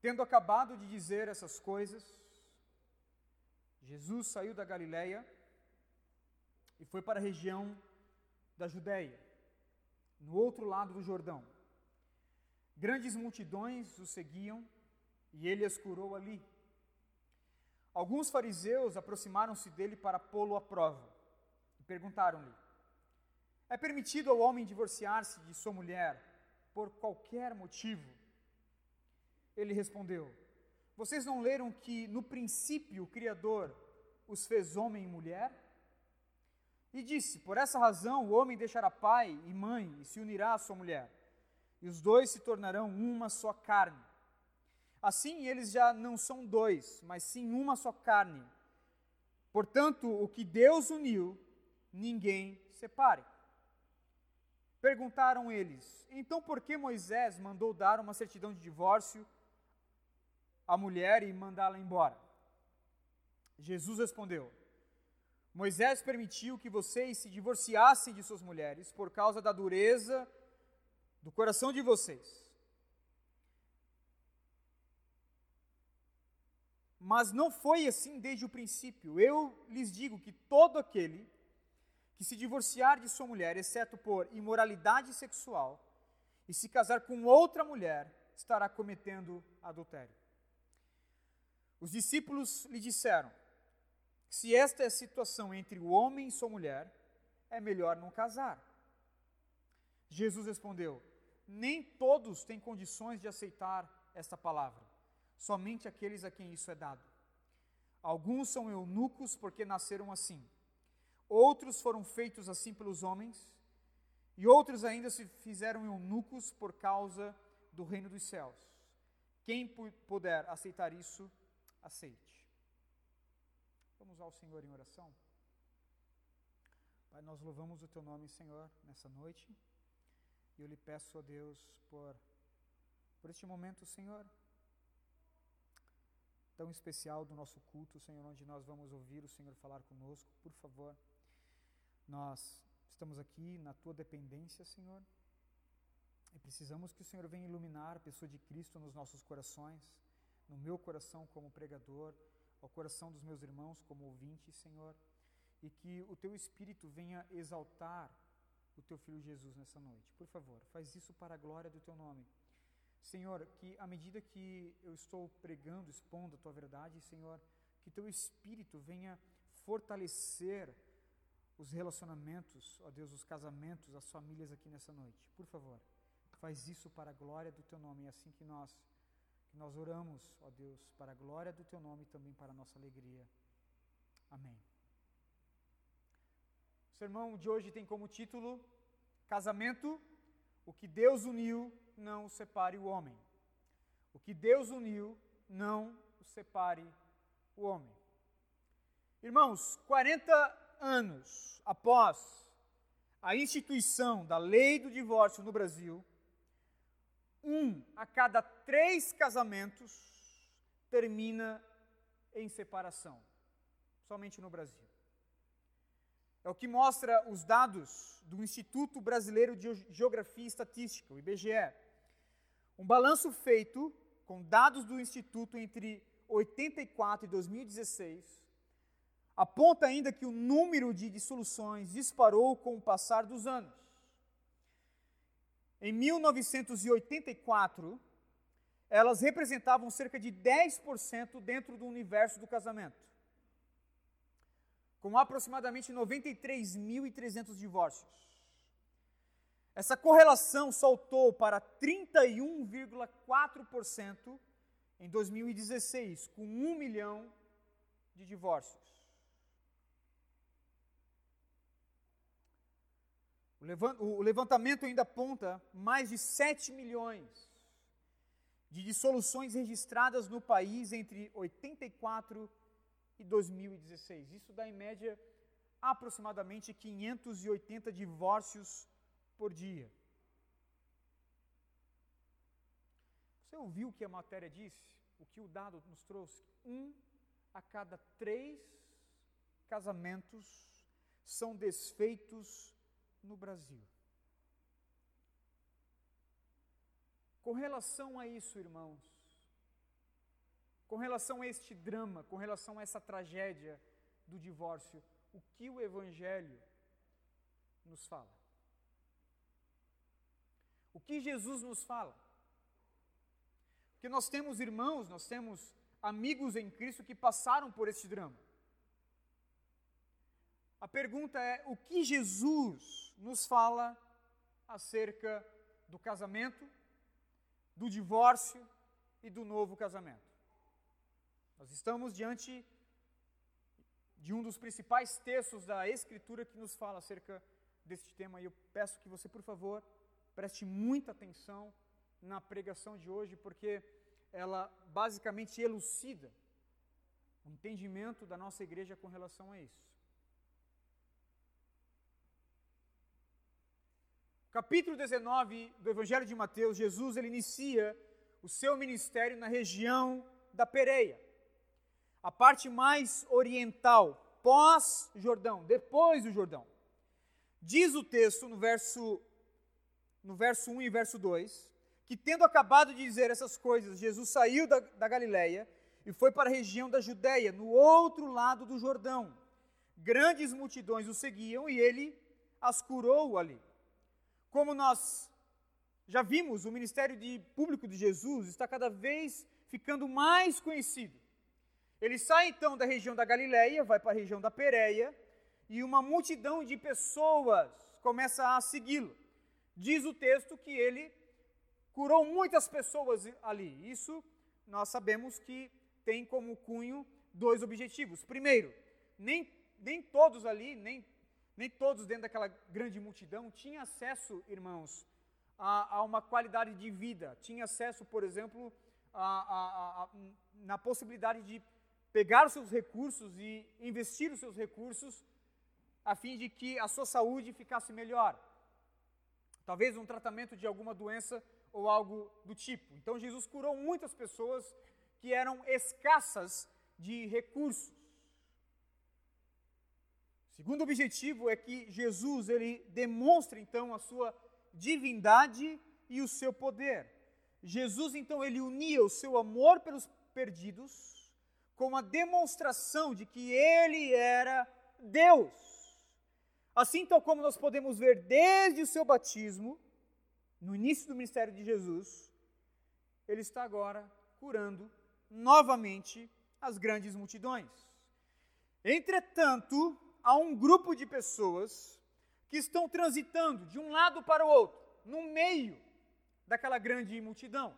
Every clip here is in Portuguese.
Tendo acabado de dizer essas coisas, Jesus saiu da Galiléia e foi para a região da Judéia, no outro lado do Jordão. Grandes multidões o seguiam e ele as curou ali. Alguns fariseus aproximaram-se dele para pô-lo à prova e perguntaram-lhe: É permitido ao homem divorciar-se de sua mulher por qualquer motivo? Ele respondeu: Vocês não leram que no princípio o Criador os fez homem e mulher? E disse: Por essa razão o homem deixará pai e mãe e se unirá à sua mulher, e os dois se tornarão uma só carne. Assim eles já não são dois, mas sim uma só carne. Portanto, o que Deus uniu, ninguém separe. Perguntaram eles: Então por que Moisés mandou dar uma certidão de divórcio à mulher e mandá-la embora? Jesus respondeu: Moisés permitiu que vocês se divorciassem de suas mulheres por causa da dureza do coração de vocês. Mas não foi assim desde o princípio. Eu lhes digo que todo aquele que se divorciar de sua mulher, exceto por imoralidade sexual, e se casar com outra mulher, estará cometendo adultério. Os discípulos lhe disseram: se esta é a situação entre o homem e sua mulher, é melhor não casar. Jesus respondeu: Nem todos têm condições de aceitar esta palavra, somente aqueles a quem isso é dado. Alguns são eunucos porque nasceram assim, outros foram feitos assim pelos homens, e outros ainda se fizeram eunucos por causa do reino dos céus. Quem puder aceitar isso, aceite. Vamos ao Senhor em oração? Pai, nós louvamos o Teu nome, Senhor, nessa noite. E eu lhe peço a Deus por, por este momento, Senhor, tão especial do nosso culto, Senhor, onde nós vamos ouvir o Senhor falar conosco. Por favor, nós estamos aqui na Tua dependência, Senhor. E precisamos que o Senhor venha iluminar a pessoa de Cristo nos nossos corações, no meu coração como pregador ao coração dos meus irmãos como ouvintes, Senhor, e que o teu Espírito venha exaltar o teu Filho Jesus nessa noite. Por favor, faz isso para a glória do teu nome. Senhor, que à medida que eu estou pregando, expondo a tua verdade, Senhor, que teu Espírito venha fortalecer os relacionamentos, ó Deus, os casamentos, as famílias aqui nessa noite. Por favor, faz isso para a glória do teu nome, é assim que nós que nós oramos, ó Deus, para a glória do Teu nome e também para a nossa alegria. Amém. O sermão de hoje tem como título Casamento, o que Deus uniu, não separe o homem. O que Deus uniu, não separe o homem. Irmãos, 40 anos após a instituição da lei do divórcio no Brasil, um a cada três casamentos termina em separação, somente no Brasil. É o que mostra os dados do Instituto Brasileiro de Geografia e Estatística, o IBGE. Um balanço feito com dados do Instituto entre 84 e 2016 aponta ainda que o número de dissoluções disparou com o passar dos anos. Em 1984, elas representavam cerca de 10% dentro do universo do casamento, com aproximadamente 93.300 divórcios. Essa correlação saltou para 31,4% em 2016, com 1 milhão de divórcios. O levantamento ainda aponta mais de 7 milhões de dissoluções registradas no país entre 84 e 2016. Isso dá em média aproximadamente 580 divórcios por dia. Você ouviu o que a matéria disse? O que o dado nos trouxe? Um a cada três casamentos são desfeitos no Brasil. Com relação a isso, irmãos, com relação a este drama, com relação a essa tragédia do divórcio, o que o Evangelho nos fala? O que Jesus nos fala? Porque nós temos irmãos, nós temos amigos em Cristo que passaram por este drama. A pergunta é: o que Jesus nos fala acerca do casamento, do divórcio e do novo casamento? Nós estamos diante de um dos principais textos da Escritura que nos fala acerca deste tema e eu peço que você, por favor, preste muita atenção na pregação de hoje, porque ela basicamente elucida o entendimento da nossa igreja com relação a isso. Capítulo 19 do Evangelho de Mateus, Jesus ele inicia o seu ministério na região da Pereia, a parte mais oriental, pós-Jordão, depois do Jordão. Diz o texto no verso no verso 1 e verso 2, que tendo acabado de dizer essas coisas, Jesus saiu da, da Galiléia e foi para a região da Judéia, no outro lado do Jordão. Grandes multidões o seguiam e ele as curou ali. Como nós já vimos, o ministério de, público de Jesus está cada vez ficando mais conhecido. Ele sai então da região da Galiléia, vai para a região da Pérea, e uma multidão de pessoas começa a segui-lo. Diz o texto que ele curou muitas pessoas ali. Isso nós sabemos que tem como cunho dois objetivos. Primeiro, nem, nem todos ali, nem, nem todos dentro daquela grande multidão tinham acesso, irmãos, a, a uma qualidade de vida. Tinha acesso, por exemplo, a, a, na possibilidade de pegar os seus recursos e investir os seus recursos a fim de que a sua saúde ficasse melhor. Talvez um tratamento de alguma doença ou algo do tipo. Então Jesus curou muitas pessoas que eram escassas de recursos. O segundo objetivo é que Jesus ele demonstra então a sua divindade e o seu poder. Jesus então ele unia o seu amor pelos perdidos com a demonstração de que ele era Deus. Assim então como nós podemos ver desde o seu batismo, no início do ministério de Jesus, ele está agora curando novamente as grandes multidões. Entretanto, há um grupo de pessoas que estão transitando de um lado para o outro, no meio daquela grande multidão.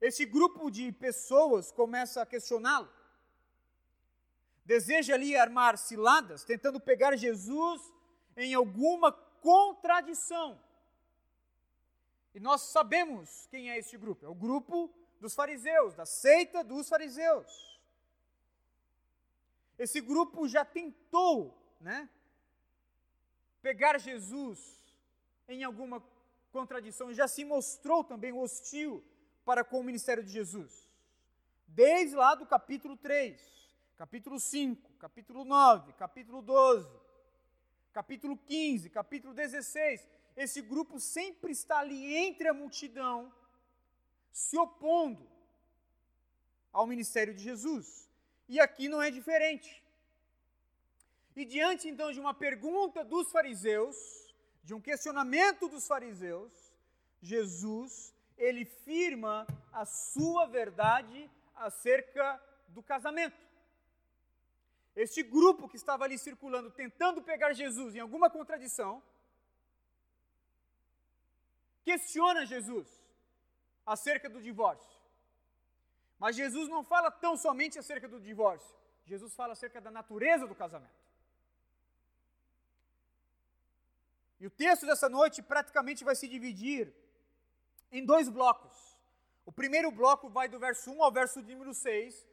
Esse grupo de pessoas começa a questioná-lo. Deseja ali armar ciladas, tentando pegar Jesus em alguma contradição. E nós sabemos quem é este grupo. É o grupo dos fariseus, da seita dos fariseus. Esse grupo já tentou, né, pegar Jesus em alguma contradição, já se mostrou também hostil para com o ministério de Jesus. Desde lá do capítulo 3, capítulo 5, capítulo 9, capítulo 12, capítulo 15, capítulo 16, esse grupo sempre está ali entre a multidão, se opondo ao ministério de Jesus. E aqui não é diferente. E diante então de uma pergunta dos fariseus, de um questionamento dos fariseus, Jesus, ele firma a sua verdade acerca do casamento. Este grupo que estava ali circulando, tentando pegar Jesus em alguma contradição, questiona Jesus acerca do divórcio. Mas Jesus não fala tão somente acerca do divórcio, Jesus fala acerca da natureza do casamento. E o texto dessa noite praticamente vai se dividir em dois blocos. O primeiro bloco vai do verso 1 ao verso número 6,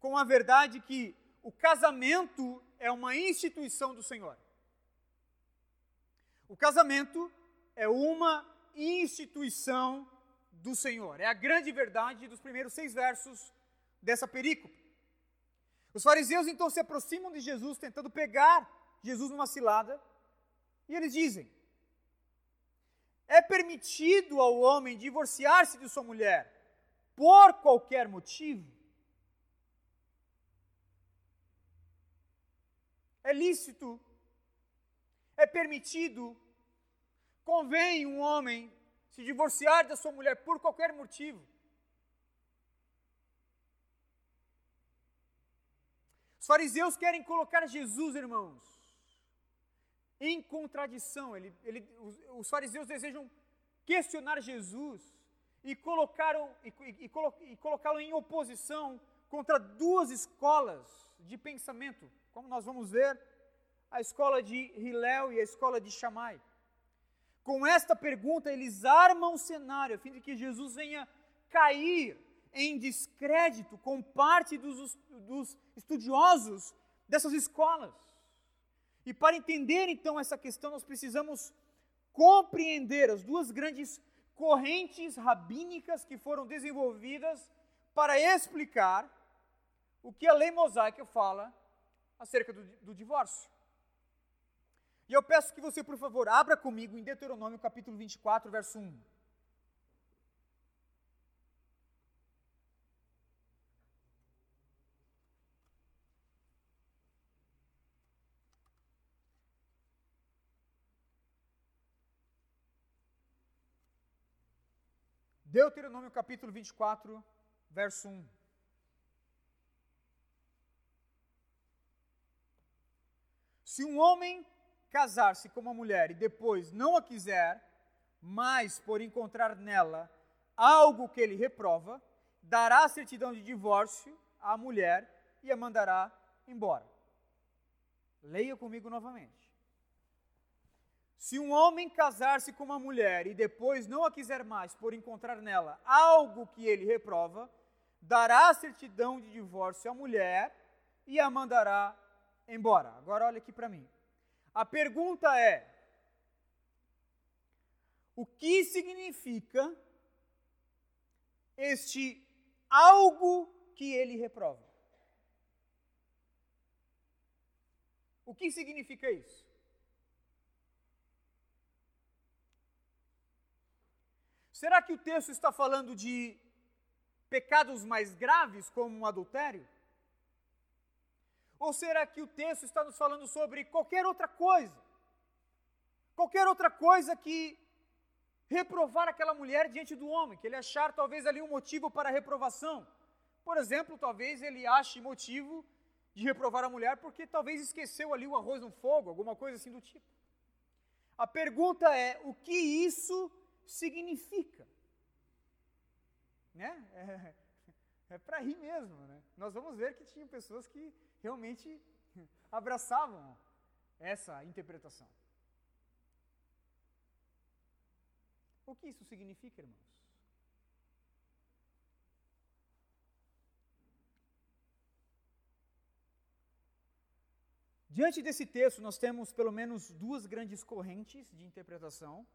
com a verdade que o casamento é uma instituição do Senhor. O casamento é uma instituição do Senhor. É a grande verdade dos primeiros seis versos dessa perícope. Os fariseus então se aproximam de Jesus, tentando pegar Jesus numa cilada, e eles dizem: é permitido ao homem divorciar-se de sua mulher por qualquer motivo? É lícito? É permitido? Convém um homem se divorciar da sua mulher por qualquer motivo? Os fariseus querem colocar Jesus, irmãos, em contradição. Ele, ele, os, os, fariseus desejam questionar Jesus e, colocaram, e, e, e colocá-lo em oposição contra duas escolas de pensamento, como nós vamos ver, a escola de Hilel e a escola de Shammai. Com esta pergunta, eles armam o cenário a fim de que Jesus venha cair em descrédito com parte dos, dos estudiosos dessas escolas. E para entender então essa questão, nós precisamos compreender as duas grandes correntes rabínicas que foram desenvolvidas para explicar o que a lei mosaica fala acerca do, do divórcio. E eu peço que você, por favor, abra comigo em Deuteronômio capítulo 24, verso 1. Deuteronômio capítulo 24, verso 1. Se um homem casar-se com uma mulher e depois não a quiser, mas por encontrar nela algo que ele reprova, dará certidão de divórcio à mulher e a mandará embora. Leia comigo novamente. Se um homem casar-se com uma mulher e depois não a quiser mais por encontrar nela algo que ele reprova, dará certidão de divórcio à mulher e a mandará embora. Agora olha aqui para mim. A pergunta é: o que significa este algo que ele reprova? O que significa isso? Será que o texto está falando de pecados mais graves, como um adultério? Ou será que o texto está nos falando sobre qualquer outra coisa? Qualquer outra coisa que reprovar aquela mulher diante do homem, que ele achar talvez ali um motivo para reprovação. Por exemplo, talvez ele ache motivo de reprovar a mulher porque talvez esqueceu ali o arroz no fogo, alguma coisa assim do tipo. A pergunta é: o que isso significa. Né? É, é para rir mesmo. Né? Nós vamos ver que tinha pessoas que realmente abraçavam essa interpretação. O que isso significa, irmãos? Diante desse texto, nós temos pelo menos duas grandes correntes de interpretação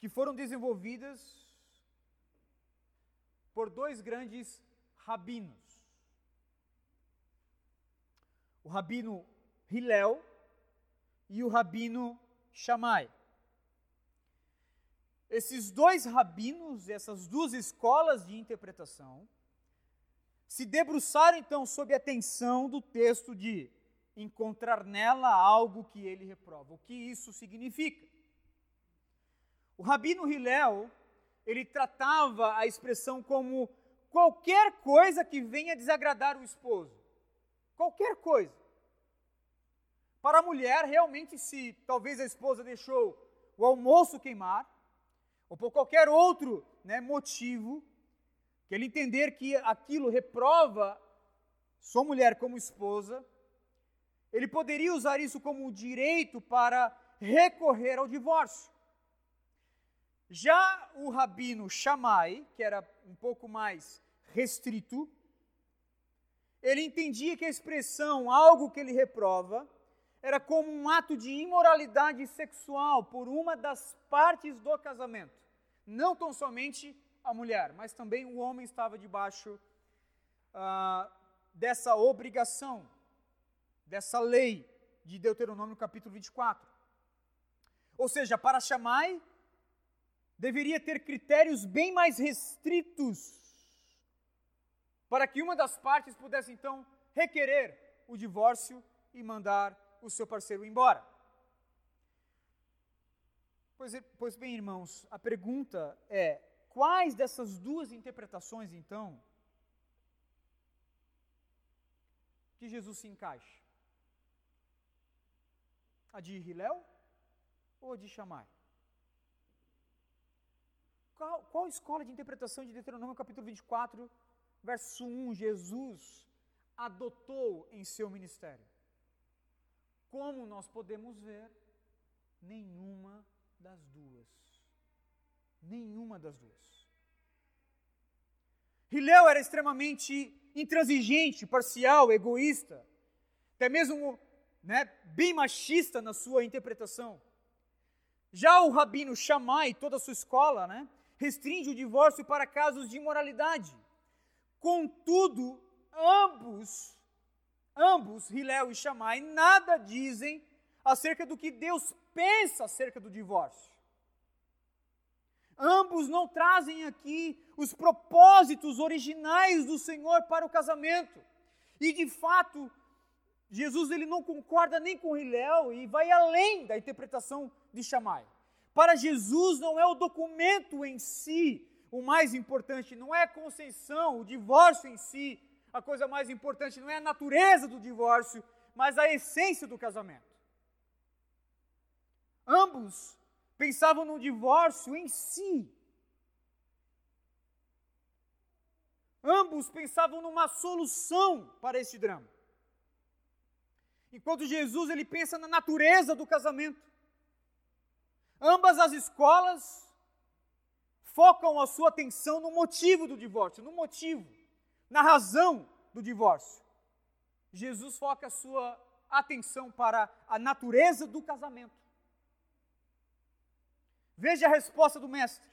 que foram desenvolvidas por dois grandes rabinos. O rabino Hillel e o rabino Shammai. Esses dois rabinos, essas duas escolas de interpretação, se debruçaram então sob a tensão do texto de encontrar nela algo que ele reprova. O que isso significa? O rabino Hillel, ele tratava a expressão como qualquer coisa que venha desagradar o esposo. Qualquer coisa. Para a mulher, realmente, se talvez a esposa deixou o almoço queimar, ou por qualquer outro né, motivo, que ele entender que aquilo reprova sua mulher como esposa, ele poderia usar isso como direito para recorrer ao divórcio. Já o rabino Shammai, que era um pouco mais restrito, ele entendia que a expressão algo que ele reprova era como um ato de imoralidade sexual por uma das partes do casamento. Não tão somente a mulher, mas também o homem estava debaixo ah, dessa obrigação, dessa lei de Deuteronômio capítulo 24. Ou seja, para Shammai, deveria ter critérios bem mais restritos para que uma das partes pudesse então requerer o divórcio e mandar o seu parceiro embora. Pois, pois bem, irmãos, a pergunta é: quais dessas duas interpretações, então, que Jesus se encaixa? A de Hilel ou a de Shammai? Qual, qual escola de interpretação de Deuteronômio capítulo 24, verso 1, Jesus adotou em seu ministério? Como nós podemos ver, nenhuma das duas. Nenhuma das duas. Hilel era extremamente intransigente, parcial, egoísta, até mesmo né, bem machista na sua interpretação. Já o rabino Shammai, toda a sua escola, né, restringe o divórcio para casos de imoralidade. Contudo, ambos, ambos, Hilel e Shammai, nada dizem acerca do que Deus pensa acerca do divórcio. Ambos não trazem aqui os propósitos originais do Senhor para o casamento. E de fato, Jesus ele não concorda nem com Hilel e vai além da interpretação de Shammai. Para Jesus não é o documento em si o mais importante, não é a concessão, o divórcio em si, a coisa mais importante não é a natureza do divórcio, mas a essência do casamento. Ambos pensavam no divórcio em si. Ambos pensavam numa solução para este drama. Enquanto Jesus ele pensa na natureza do casamento. Ambas as escolas focam a sua atenção no motivo do divórcio, no motivo, na razão do divórcio. Jesus foca a sua atenção para a natureza do casamento. Veja a resposta do mestre.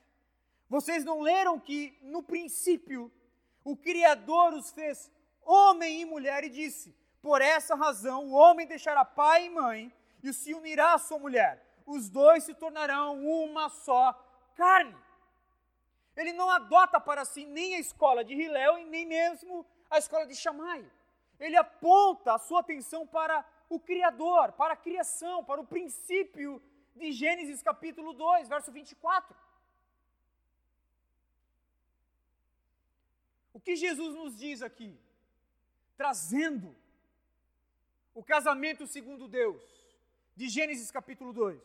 Vocês não leram que no princípio o Criador os fez homem e mulher e disse: por essa razão, o homem deixará pai e mãe e se unirá à sua mulher. Os dois se tornarão uma só carne. Ele não adota para si nem a escola de Hilel e nem mesmo a escola de Shammai. Ele aponta a sua atenção para o Criador, para a criação, para o princípio de Gênesis capítulo 2, verso 24. O que Jesus nos diz aqui? Trazendo o casamento segundo Deus, de Gênesis capítulo 2.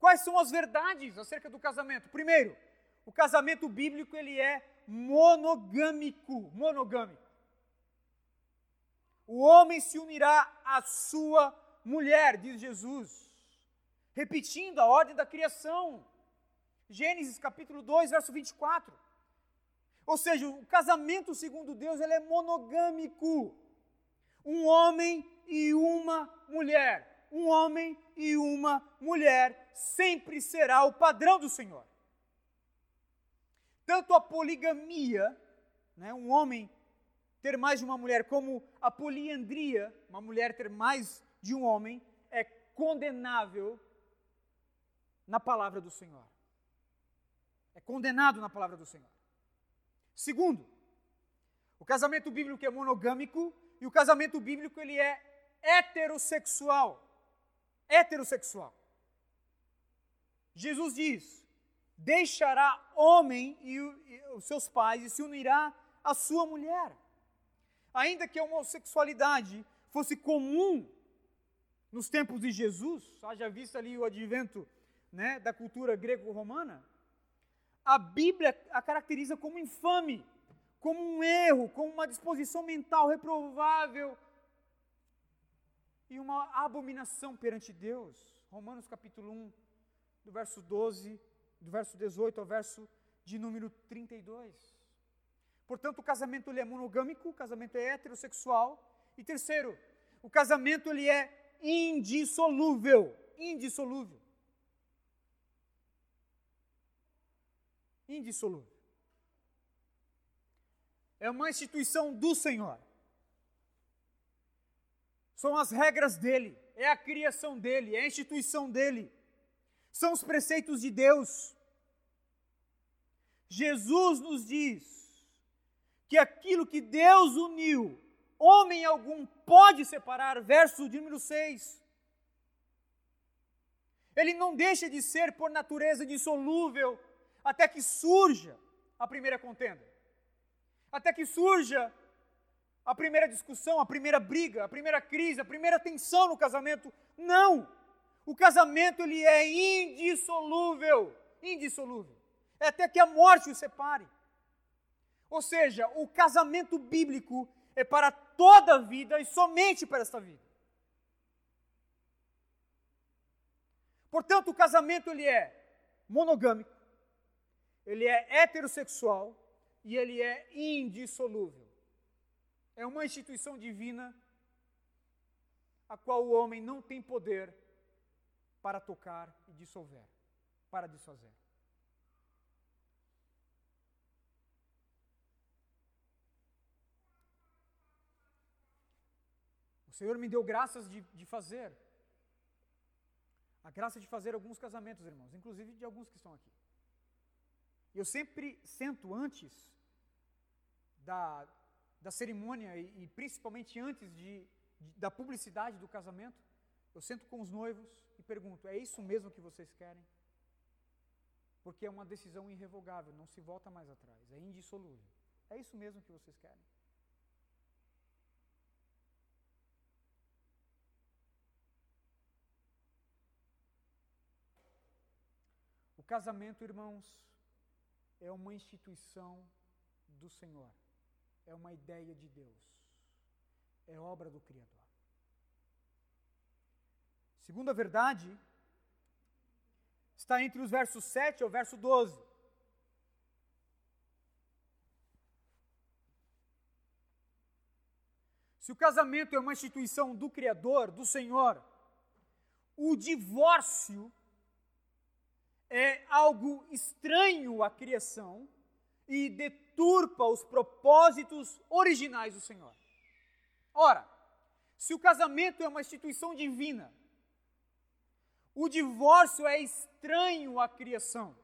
Quais são as verdades acerca do casamento? Primeiro, o casamento bíblico ele é monogâmico, monogâmico. O homem se unirá à sua mulher, diz Jesus, repetindo a ordem da criação. Gênesis capítulo 2, verso 24. Ou seja, o casamento segundo Deus ele é monogâmico. Um homem e uma mulher. Um homem e uma mulher sempre será o padrão do Senhor. Tanto a poligamia, né, um homem ter mais de uma mulher, como a poliandria, uma mulher ter mais de um homem, é condenável na palavra do Senhor. É condenado na palavra do Senhor. Segundo, o casamento bíblico é monogâmico e o casamento bíblico ele é heterossexual. Heterossexual. Jesus diz: deixará homem e, os seus pais e se unirá à sua mulher. Ainda que a homossexualidade fosse comum nos tempos de Jesus, haja visto ali o advento né, da cultura grego-romana, a Bíblia a caracteriza como infame, como um erro, como uma disposição mental reprovável e uma abominação perante Deus. Romanos capítulo 1, do verso 12, do verso 18 ao verso de número 32. Portanto, o casamento ele é monogâmico, o casamento é heterossexual. E terceiro, o casamento ele é indissolúvel, indissolúvel. Indissolúvel. É uma instituição do Senhor. São as regras dele, é a criação dele, é a instituição dele. São os preceitos de Deus. Jesus nos diz que aquilo que Deus uniu, homem algum pode separar, verso de número 6. Ele não deixa de ser por natureza dissolúvel até que surja a primeira contenda, até que surja a primeira discussão, a primeira briga, a primeira crise, a primeira tensão no casamento. Não! O casamento ele é indissolúvel, indissolúvel. É até que a morte o separe. Ou seja, o casamento bíblico é para toda a vida e somente para esta vida. Portanto, o casamento ele é monogâmico, ele é heterossexual e ele é indissolúvel. É uma instituição divina a qual o homem não tem poder para tocar e dissolver, para desfazer. O Senhor me deu graças de, de fazer, a graça de fazer alguns casamentos, irmãos, inclusive de alguns que estão aqui. Eu sempre sento antes da, da cerimônia e, e principalmente antes de, de, da publicidade do casamento, eu sento com os noivos pergunto: é isso mesmo que vocês querem? Porque é uma decisão irrevogável, não se volta mais atrás, é indissolúvel. É isso mesmo que vocês querem? O casamento, irmãos, é uma instituição do Senhor, é uma ideia de Deus, é obra do Criador. Segunda verdade está entre os versos 7 ao verso 12. Se o casamento é uma instituição do Criador, do Senhor, o divórcio é algo estranho à criação e deturpa os propósitos originais do Senhor. Ora, se o casamento é uma instituição divina, o divórcio é estranho à criação,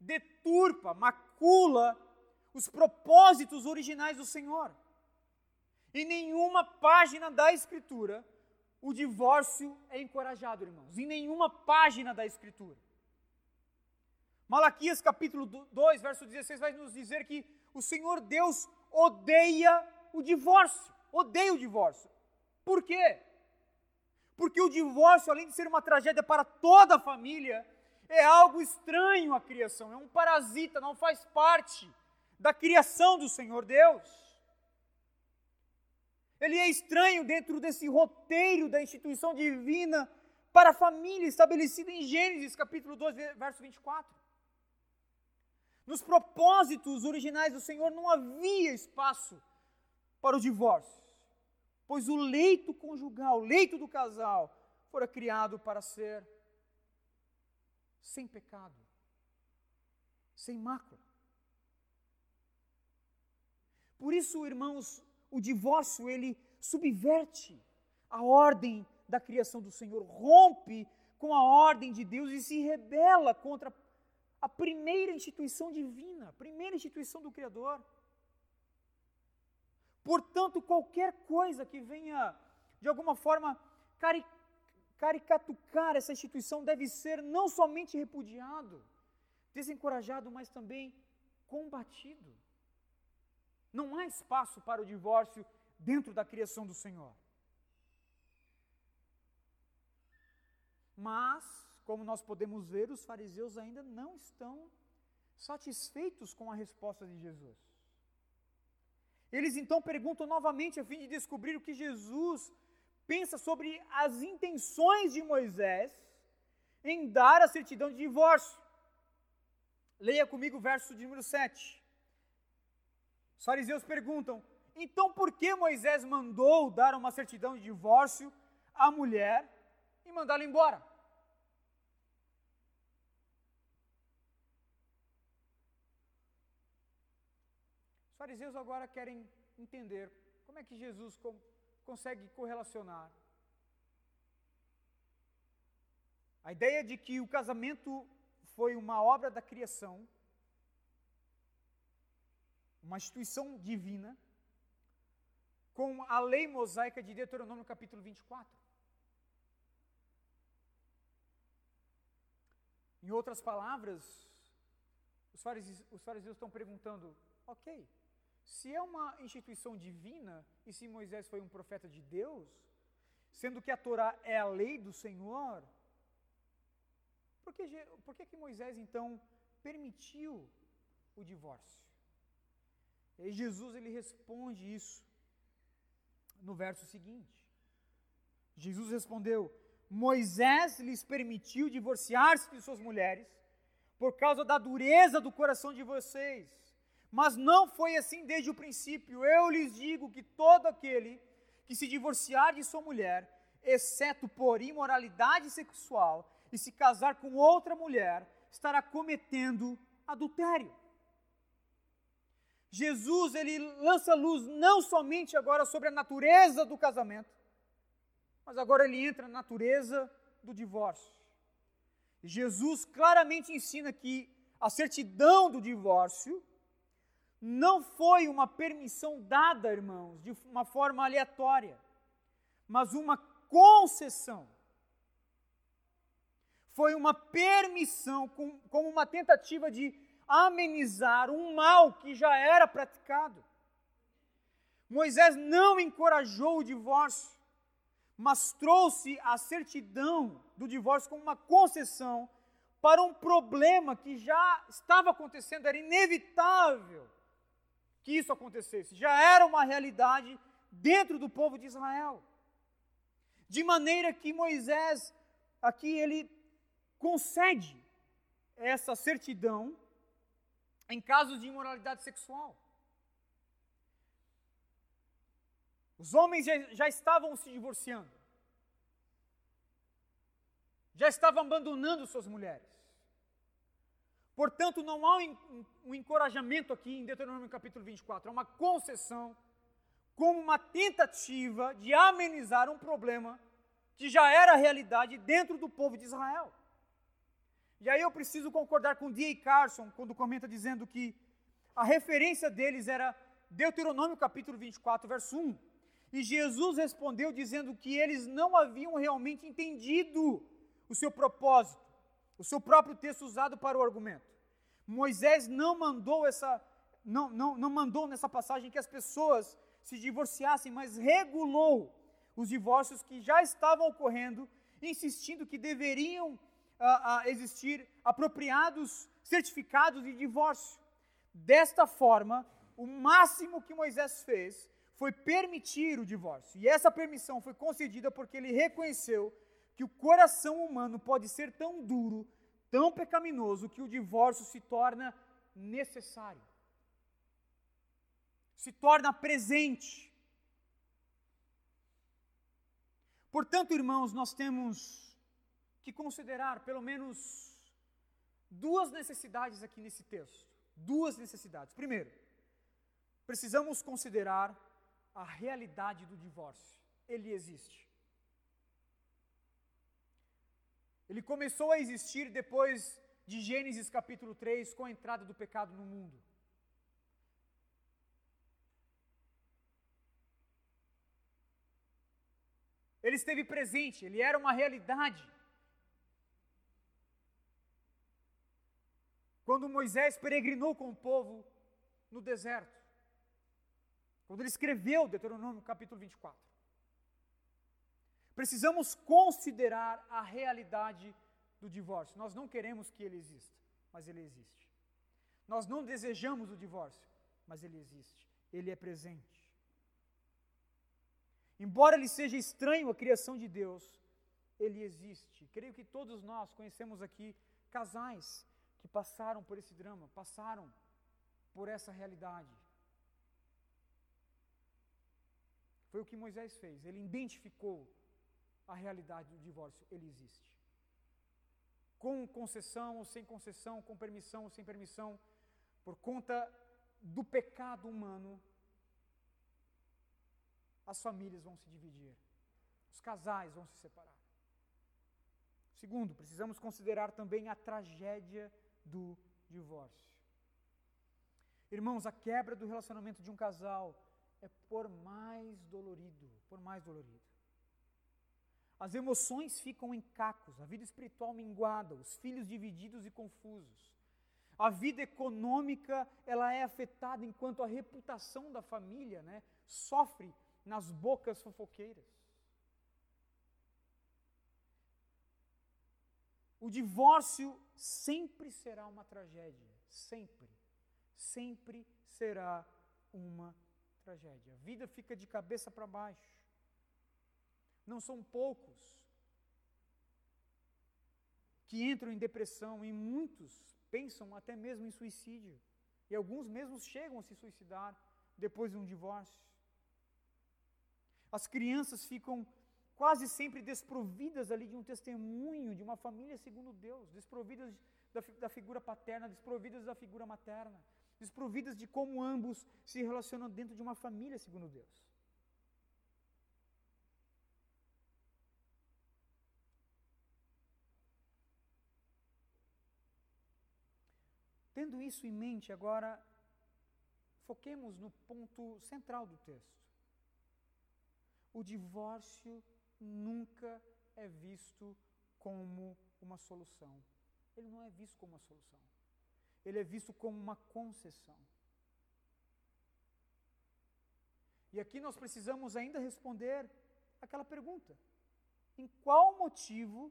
deturpa, macula os propósitos originais do Senhor. Em nenhuma página da Escritura o divórcio é encorajado, irmãos. Em nenhuma página da Escritura. Malaquias capítulo 2, verso 16, vai nos dizer que o Senhor Deus odeia o divórcio. Odeia o divórcio. Por quê? Porque o divórcio, além de ser uma tragédia para toda a família, é algo estranho à criação, é um parasita, não faz parte da criação do Senhor Deus. Ele é estranho dentro desse roteiro da instituição divina para a família estabelecida em Gênesis capítulo 2, verso 24. Nos propósitos originais do Senhor não havia espaço para o divórcio pois o leito conjugal, o leito do casal, fora criado para ser sem pecado, sem mácula. Por isso, irmãos, o divórcio ele subverte a ordem da criação do Senhor, rompe com a ordem de Deus e se rebela contra a primeira instituição divina, a primeira instituição do Criador. Portanto, qualquer coisa que venha, de alguma forma, cari caricatucar essa instituição deve ser não somente repudiado, desencorajado, mas também combatido. Não há espaço para o divórcio dentro da criação do Senhor. Mas, como nós podemos ver, os fariseus ainda não estão satisfeitos com a resposta de Jesus. Eles então perguntam novamente a fim de descobrir o que Jesus pensa sobre as intenções de Moisés em dar a certidão de divórcio. Leia comigo o verso de número 7. Os fariseus perguntam: então por que Moisés mandou dar uma certidão de divórcio à mulher e mandá-la embora? Fariseus agora querem entender como é que Jesus consegue correlacionar A ideia de que o casamento foi uma obra da criação, uma instituição divina, com a lei mosaica de Deuteronômio capítulo 24. Em outras palavras, os fariseus, os fariseus estão perguntando: ok, se é uma instituição divina e se Moisés foi um profeta de Deus, sendo que a Torá é a lei do Senhor, por que, por que, que Moisés então permitiu o divórcio? E Jesus ele responde isso no verso seguinte. Jesus respondeu: Moisés lhes permitiu divorciar-se de suas mulheres por causa da dureza do coração de vocês. Mas não foi assim desde o princípio. Eu lhes digo que todo aquele que se divorciar de sua mulher, exceto por imoralidade sexual, e se casar com outra mulher, estará cometendo adultério. Jesus ele lança luz não somente agora sobre a natureza do casamento, mas agora ele entra na natureza do divórcio. Jesus claramente ensina que a certidão do divórcio não foi uma permissão dada, irmãos, de uma forma aleatória, mas uma concessão. Foi uma permissão, como uma tentativa de amenizar um mal que já era praticado. Moisés não encorajou o divórcio, mas trouxe a certidão do divórcio como uma concessão para um problema que já estava acontecendo, era inevitável que isso acontecesse, já era uma realidade dentro do povo de Israel. De maneira que Moisés, aqui, ele concede essa certidão em casos de imoralidade sexual. Os homens já, já estavam se divorciando, já estavam abandonando suas mulheres. Portanto, não há um, encorajamento aqui em Deuteronômio capítulo 24, há uma concessão como uma tentativa de amenizar um problema que já era realidade dentro do povo de Israel. E aí eu preciso concordar com D.A. Carson, quando comenta dizendo que a referência deles era Deuteronômio capítulo 24, verso 1. E Jesus respondeu dizendo que eles não haviam realmente entendido o seu propósito, o seu próprio texto usado para o argumento. Moisés não mandou essa não, não, não mandou nessa passagem que as pessoas se divorciassem, mas regulou os divórcios que já estavam ocorrendo, insistindo que deveriam a, a existir apropriados certificados de divórcio. Desta forma, o máximo que Moisés fez foi permitir o divórcio. E essa permissão foi concedida porque ele reconheceu que o coração humano pode ser tão duro, tão pecaminoso, que o divórcio se torna necessário. Se torna presente. Portanto, irmãos, nós temos que considerar pelo menos duas necessidades aqui nesse texto. Duas necessidades. Primeiro, precisamos considerar a realidade do divórcio. Ele existe. Ele começou a existir depois de Gênesis capítulo 3, com a entrada do pecado no mundo. Ele esteve presente, ele era uma realidade. quando Moisés peregrinou com o povo no deserto. Quando ele escreveu Deuteronômio capítulo 24. Precisamos considerar a realidade do divórcio. Nós não queremos que ele exista, mas ele existe. Nós não desejamos o divórcio, mas ele existe. Ele é presente. Embora ele seja estranho à criação de Deus, ele existe. Creio que todos nós conhecemos aqui casais que passaram por esse drama, passaram por essa realidade. Foi o que Moisés fez, ele identificou a realidade do divórcio, ele existe. Com concessão ou sem concessão, com permissão ou sem permissão, por conta do pecado humano, as famílias vão se dividir, os casais vão se separar. Segundo, precisamos considerar também a tragédia do divórcio. Irmãos, a quebra do relacionamento de um casal é por mais dolorido, por mais dolorido. As emoções ficam em cacos, a vida espiritual minguada, os filhos divididos e confusos. A vida econômica, ela é afetada enquanto a reputação da família, né, sofre nas bocas fofoqueiras. O divórcio sempre será uma tragédia, sempre. Sempre será uma tragédia. A vida fica de cabeça para baixo. Não são poucos que entram em depressão e muitos pensam até mesmo em suicídio. E alguns mesmo chegam a se suicidar depois de um divórcio. As crianças ficam quase sempre desprovidas ali de um testemunho, de uma família segundo Deus, desprovidas da, da figura paterna, desprovidas da figura materna, desprovidas de como ambos se relacionam dentro de uma família segundo Deus. Tendo isso em mente, agora foquemos no ponto central do texto. O divórcio nunca é visto como uma solução. Ele não é visto como uma solução. Ele é visto como uma concessão. E aqui nós precisamos ainda responder aquela pergunta: em qual motivo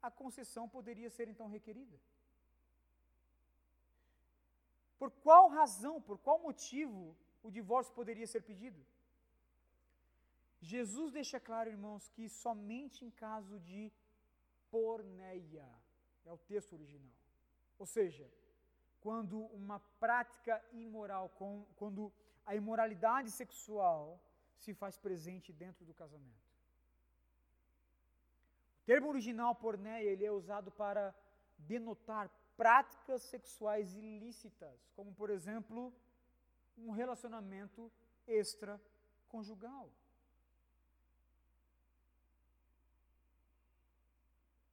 a concessão poderia ser então requerida? Por qual razão, por qual motivo o divórcio poderia ser pedido? Jesus deixa claro, irmãos, que somente em caso de porneia, é o texto original. Ou seja, quando uma prática imoral, quando a imoralidade sexual se faz presente dentro do casamento. O termo original porneia, ele é usado para denotar práticas sexuais ilícitas, como por exemplo, um relacionamento extraconjugal.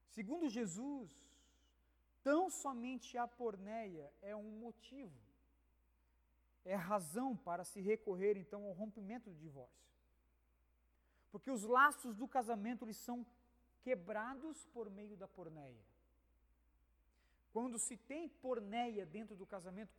Segundo Jesus, tão somente a porneia é um motivo, é razão para se recorrer então ao rompimento do divórcio. Porque os laços do casamento eles são quebrados por meio da porneia. Quando se tem porneia dentro do casamento,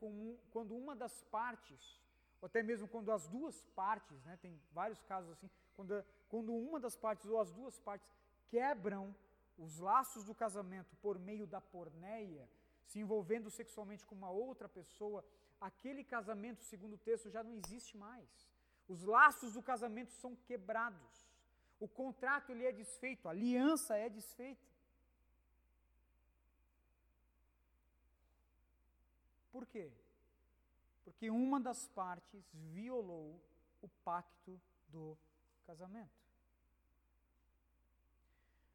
quando uma das partes, ou até mesmo quando as duas partes, né, tem vários casos assim, quando, quando uma das partes ou as duas partes quebram os laços do casamento por meio da porneia, se envolvendo sexualmente com uma outra pessoa, aquele casamento, segundo o texto, já não existe mais. Os laços do casamento são quebrados. O contrato ele é desfeito, a aliança é desfeita. Por quê? Porque uma das partes violou o pacto do casamento.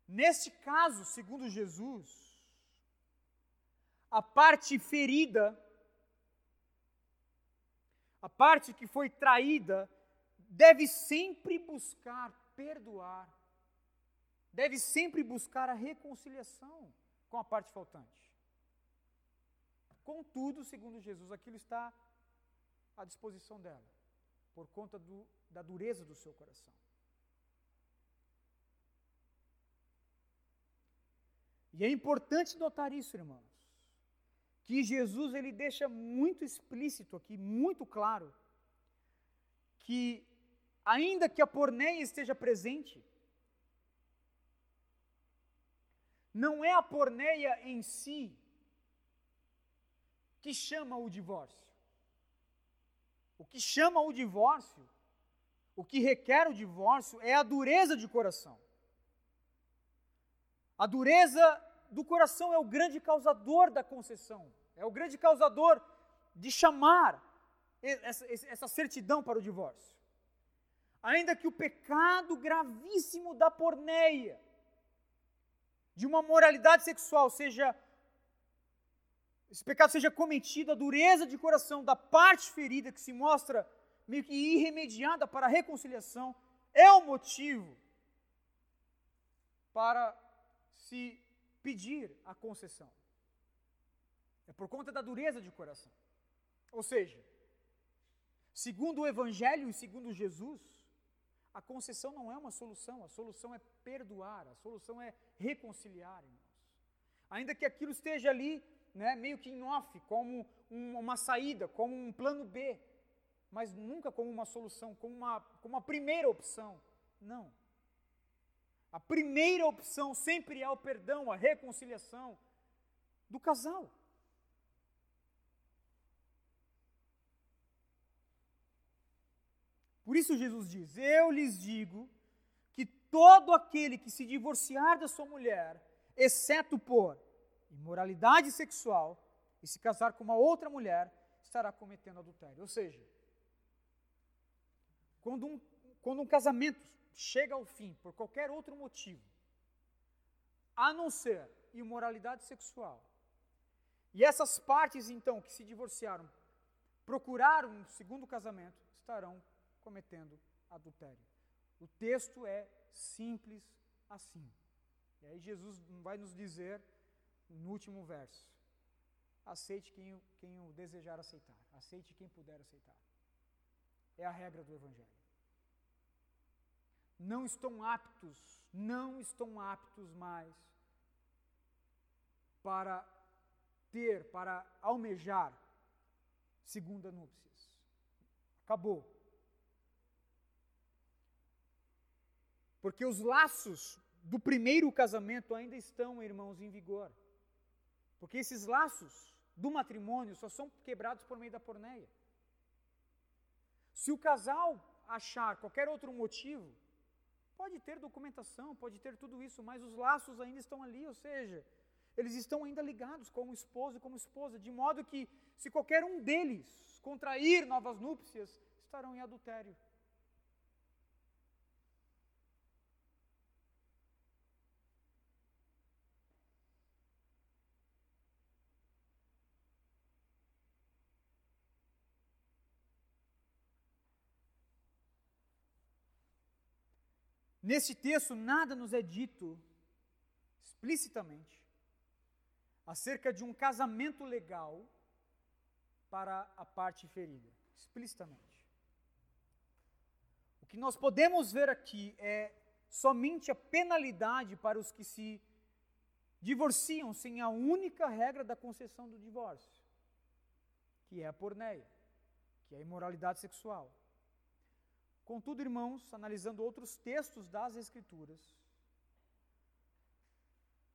Neste caso, segundo Jesus, a parte ferida, a parte que foi traída, deve sempre buscar perdoar, deve sempre buscar a reconciliação com a parte faltante. Contudo, segundo Jesus, aquilo está à disposição dela, por conta do, da dureza do seu coração. E é importante notar isso, irmãos, que Jesus ele deixa muito explícito aqui, muito claro, que ainda que a porneia esteja presente, não é a porneia em si que chama o divórcio. O que chama o divórcio, o que requer o divórcio é a dureza de coração. A dureza do coração é o grande causador da concessão, é o grande causador de chamar essa, essa certidão para o divórcio. Ainda que o pecado gravíssimo da porneia, de uma moralidade sexual, seja esse pecado seja cometido, a dureza de coração da parte ferida, que se mostra meio que irremediada para a reconciliação, é o motivo para se pedir a concessão. É por conta da dureza de coração. Ou seja, segundo o Evangelho e segundo Jesus, a concessão não é uma solução, a solução é perdoar, a solução é reconciliar, irmãos. Ainda que aquilo esteja ali, né, meio que em off, como um, uma saída, como um plano B, mas nunca como uma solução, como uma, como uma primeira opção. Não. A primeira opção sempre é o perdão, a reconciliação do casal. Por isso Jesus diz: Eu lhes digo que todo aquele que se divorciar da sua mulher, exceto por imoralidade sexual, e se casar com uma outra mulher, estará cometendo adultério. Ou seja, quando um, quando um casamento chega ao fim por qualquer outro motivo, a não ser imoralidade sexual, e essas partes então que se divorciaram procuraram um segundo casamento, estarão cometendo adultério. O texto é simples assim. E aí Jesus vai nos dizer no último verso: aceite quem, quem o desejar aceitar, aceite quem puder aceitar. É a regra do Evangelho não estão aptos, não estão aptos mais para ter, para almejar segunda núpcias. Acabou. Porque os laços do primeiro casamento ainda estão, irmãos, em vigor. Porque esses laços do matrimônio só são quebrados por meio da porneia. Se o casal achar qualquer outro motivo Pode ter documentação, pode ter tudo isso, mas os laços ainda estão ali, ou seja, eles estão ainda ligados como esposo e como esposa, de modo que, se qualquer um deles contrair novas núpcias, estarão em adultério. Neste texto, nada nos é dito explicitamente acerca de um casamento legal para a parte ferida, explicitamente. O que nós podemos ver aqui é somente a penalidade para os que se divorciam sem a única regra da concessão do divórcio, que é a porneia, que é a imoralidade sexual. Contudo, irmãos, analisando outros textos das Escrituras,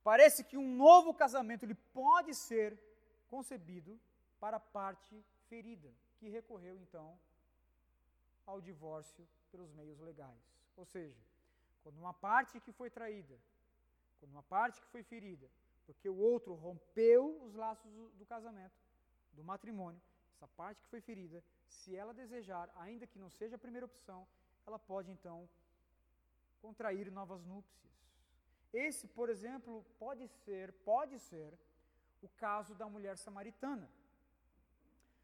parece que um novo casamento ele pode ser concebido para a parte ferida, que recorreu então ao divórcio pelos meios legais. Ou seja, quando uma parte que foi traída, quando uma parte que foi ferida, porque o outro rompeu os laços do, do casamento, do matrimônio, essa parte que foi ferida, se ela desejar, ainda que não seja a primeira opção, ela pode então contrair novas núpcias. Esse, por exemplo, pode ser, pode ser o caso da mulher samaritana.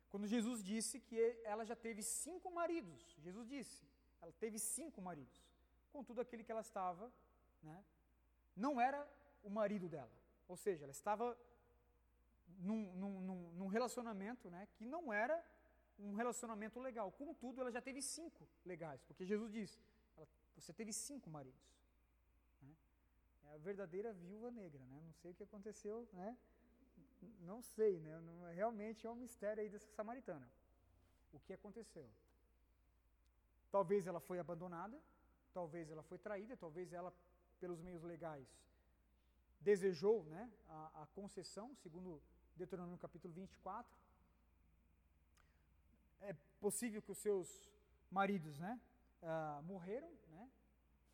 Quando Jesus disse que ela já teve cinco maridos, Jesus disse, ela teve cinco maridos. Contudo, aquele que ela estava, né, não era o marido dela. Ou seja, ela estava num, num, num relacionamento né, que não era um relacionamento legal. Contudo, ela já teve cinco legais, porque Jesus diz: você teve cinco maridos. Né? É a verdadeira viúva negra, né? Não sei o que aconteceu, né? Não sei, né? Realmente é um mistério aí dessa samaritana. O que aconteceu? Talvez ela foi abandonada, talvez ela foi traída, talvez ela, pelos meios legais, desejou né, a, a concessão, segundo Deuteronômio capítulo 24. É possível que os seus maridos né, uh, morreram, né?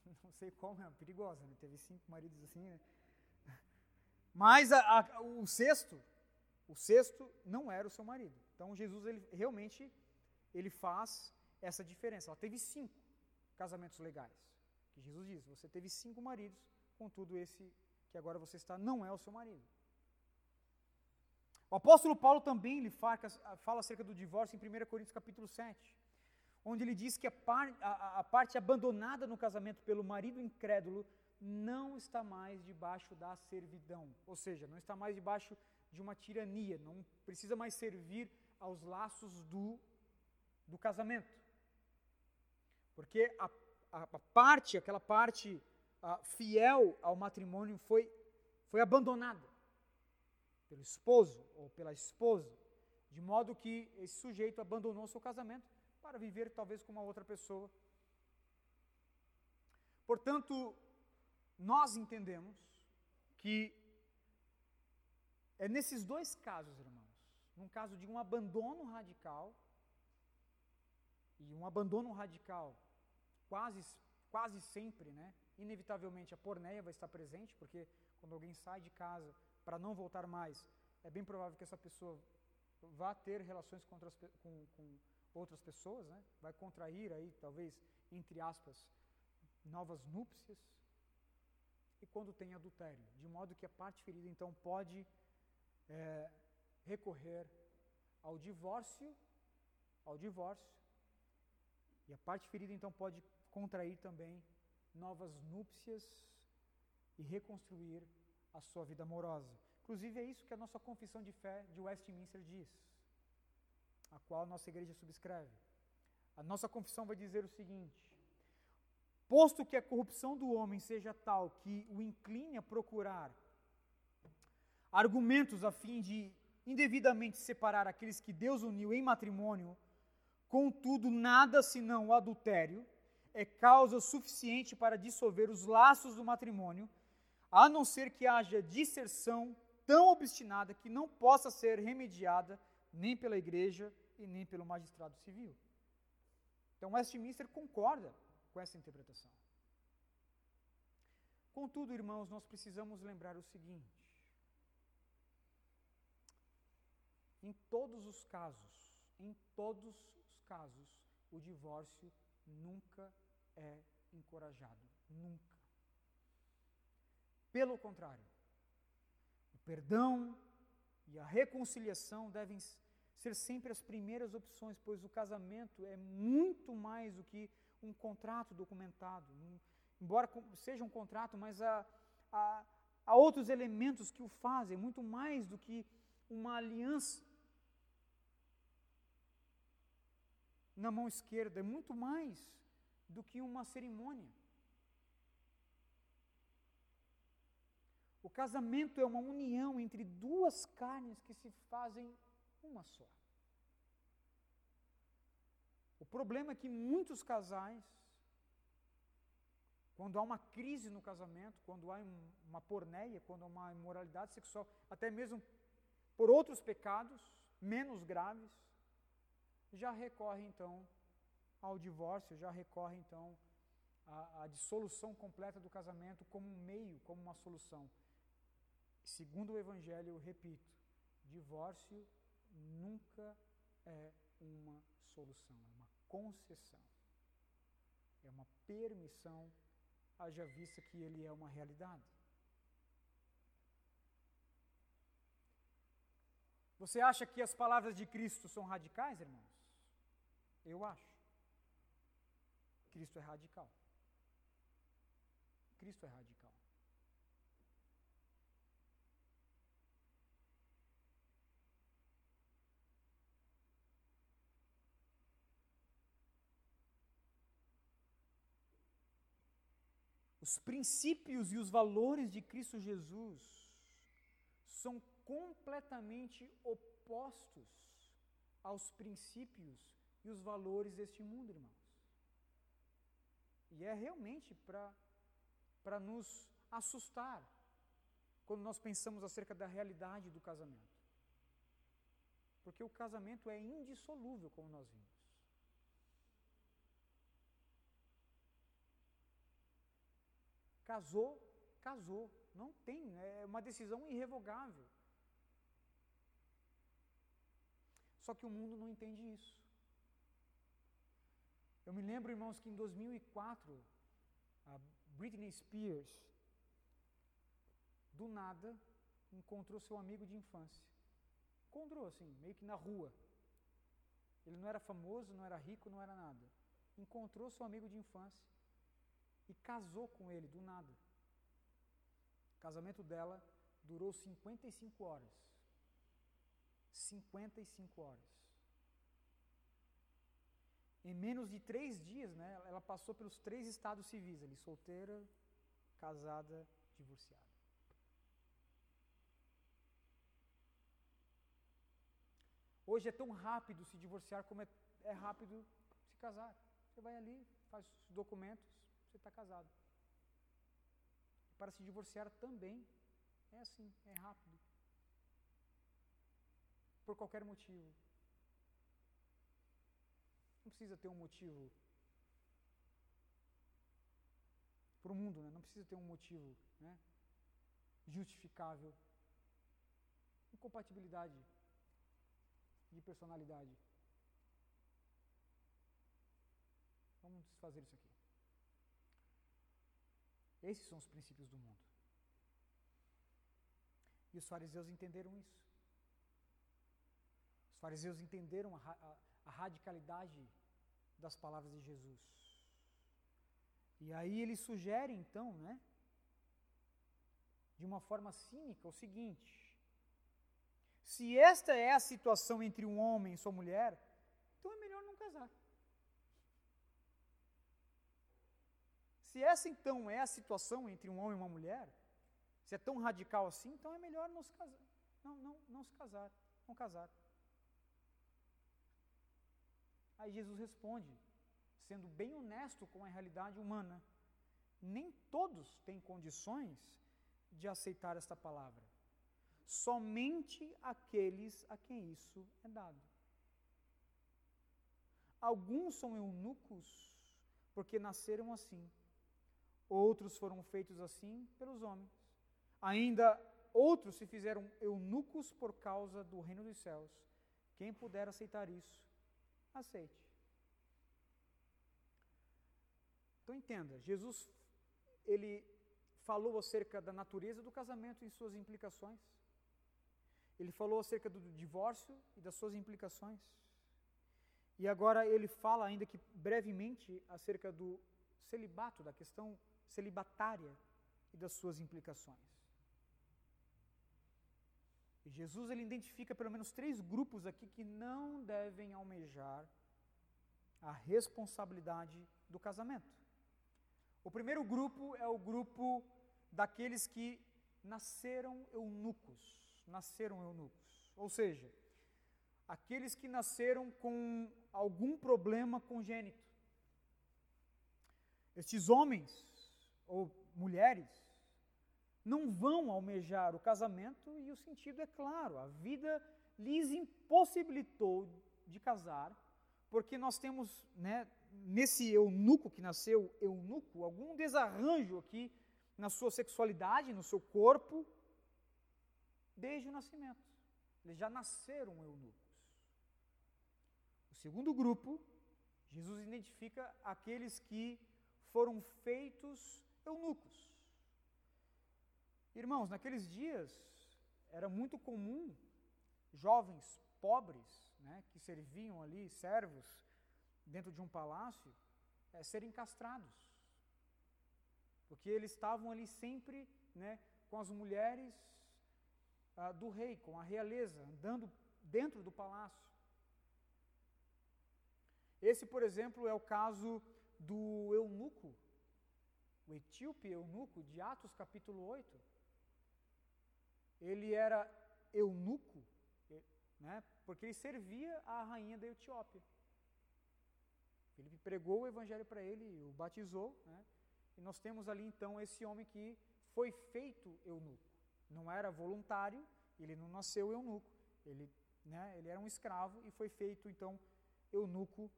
não sei como, é perigosa, né? teve cinco maridos assim, né? mas a, a, o sexto, o sexto não era o seu marido. Então Jesus ele realmente ele faz essa diferença. Ela teve cinco casamentos legais. Que Jesus diz: você teve cinco maridos, contudo esse que agora você está não é o seu marido. O apóstolo Paulo também lhe fala acerca do divórcio em 1 Coríntios capítulo 7, onde ele diz que a, par, a, a parte abandonada no casamento pelo marido incrédulo não está mais debaixo da servidão, ou seja, não está mais debaixo de uma tirania, não precisa mais servir aos laços do, do casamento. Porque a, a, a parte, aquela parte a, fiel ao matrimônio foi, foi abandonada pelo esposo ou pela esposa, de modo que esse sujeito abandonou seu casamento para viver talvez com uma outra pessoa. Portanto, nós entendemos que é nesses dois casos, irmãos, num caso de um abandono radical, e um abandono radical quase, quase sempre, né? Inevitavelmente a porneia vai estar presente, porque quando alguém sai de casa para não voltar mais, é bem provável que essa pessoa vá ter relações com outras, com, com outras pessoas, né? vai contrair aí, talvez, entre aspas, novas núpcias e quando tem adultério, de modo que a parte ferida então pode é, recorrer ao divórcio, ao divórcio, e a parte ferida então pode contrair também novas núpcias e reconstruir a sua vida amorosa. Inclusive é isso que a nossa confissão de fé de Westminster diz, a qual a nossa igreja subscreve. A nossa confissão vai dizer o seguinte: Posto que a corrupção do homem seja tal que o incline a procurar argumentos a fim de indevidamente separar aqueles que Deus uniu em matrimônio, contudo, nada senão o adultério é causa suficiente para dissolver os laços do matrimônio, a não ser que haja disserção tão obstinada que não possa ser remediada nem pela igreja e nem pelo magistrado civil. Então, Westminster concorda com essa interpretação. Contudo, irmãos, nós precisamos lembrar o seguinte: em todos os casos, em todos os casos, o divórcio nunca é encorajado, nunca. Pelo contrário, o perdão e a reconciliação devem ser sempre as primeiras opções, pois o casamento é muito mais do que um contrato documentado. embora seja um contrato, mas há, há, há outros elementos que o fazem, muito mais do que uma aliança. Na mão esquerda, é muito mais do que uma cerimônia. O casamento é uma união entre duas carnes que se fazem uma só. O problema é que muitos casais, quando há uma crise no casamento, quando há uma porneia, quando há uma imoralidade sexual, até mesmo por outros pecados menos graves, já recorre então ao divórcio, já recorre então à, à dissolução completa do casamento como um meio, como uma solução. Segundo o Evangelho, eu repito, divórcio nunca é uma solução, é uma concessão. É uma permissão, haja vista que ele é uma realidade. Você acha que as palavras de Cristo são radicais, irmãos? Eu acho. Cristo é radical. Cristo é radical. Os princípios e os valores de Cristo Jesus são completamente opostos aos princípios e os valores deste mundo, irmãos. E é realmente para nos assustar quando nós pensamos acerca da realidade do casamento. Porque o casamento é indissolúvel, como nós vimos. Casou, casou. Não tem, é uma decisão irrevogável. Só que o mundo não entende isso. Eu me lembro, irmãos, que em 2004, a Britney Spears, do nada, encontrou seu amigo de infância. Encontrou, assim, meio que na rua. Ele não era famoso, não era rico, não era nada. Encontrou seu amigo de infância e casou com ele do nada. O casamento dela durou 55 horas. 55 horas. Em menos de três dias, né, ela passou pelos três estados civis ali: solteira, casada, divorciada. Hoje é tão rápido se divorciar como é, é rápido se casar. Você vai ali, faz os documentos, você está casado. Para se divorciar também é assim, é rápido. Por qualquer motivo. Não precisa ter um motivo para o mundo, né? não precisa ter um motivo né? justificável. Incompatibilidade de personalidade. Vamos desfazer isso aqui. Esses são os princípios do mundo. E os fariseus entenderam isso. Os fariseus entenderam a, a, a radicalidade das palavras de Jesus. E aí ele sugere, então, né, de uma forma cínica, o seguinte: se esta é a situação entre um homem e sua mulher, então é melhor não casar. Se essa então é a situação entre um homem e uma mulher, se é tão radical assim, então é melhor não se casar. Não, não, não se casar, não casar. Aí Jesus responde, sendo bem honesto com a realidade humana: nem todos têm condições de aceitar esta palavra. Somente aqueles a quem isso é dado. Alguns são eunucos porque nasceram assim outros foram feitos assim pelos homens. Ainda outros se fizeram eunucos por causa do reino dos céus. Quem puder aceitar isso, aceite. Então entenda, Jesus ele falou acerca da natureza do casamento e suas implicações. Ele falou acerca do divórcio e das suas implicações. E agora ele fala ainda que brevemente acerca do celibato, da questão celibatária e das suas implicações. E Jesus ele identifica pelo menos três grupos aqui que não devem almejar a responsabilidade do casamento. O primeiro grupo é o grupo daqueles que nasceram eunucos, nasceram eunucos, ou seja, aqueles que nasceram com algum problema congênito. Estes homens ou mulheres não vão almejar o casamento e o sentido é claro, a vida lhes impossibilitou de casar, porque nós temos, né, nesse eunuco que nasceu eunuco, algum desarranjo aqui na sua sexualidade, no seu corpo, desde o nascimento. Eles já nasceram eunucos. O segundo grupo, Jesus identifica aqueles que foram feitos eunucos. Irmãos, naqueles dias era muito comum jovens pobres, né, que serviam ali, servos, dentro de um palácio, é, serem castrados. Porque eles estavam ali sempre né, com as mulheres ah, do rei, com a realeza, andando dentro do palácio. Esse, por exemplo, é o caso do eunuco o etíope eunuco de Atos capítulo 8, ele era eunuco, né, porque ele servia a rainha da Etiópia. Ele pregou o evangelho para ele, o batizou, né, e nós temos ali então esse homem que foi feito eunuco. Não era voluntário, ele não nasceu eunuco, ele, né, ele era um escravo e foi feito então eunuco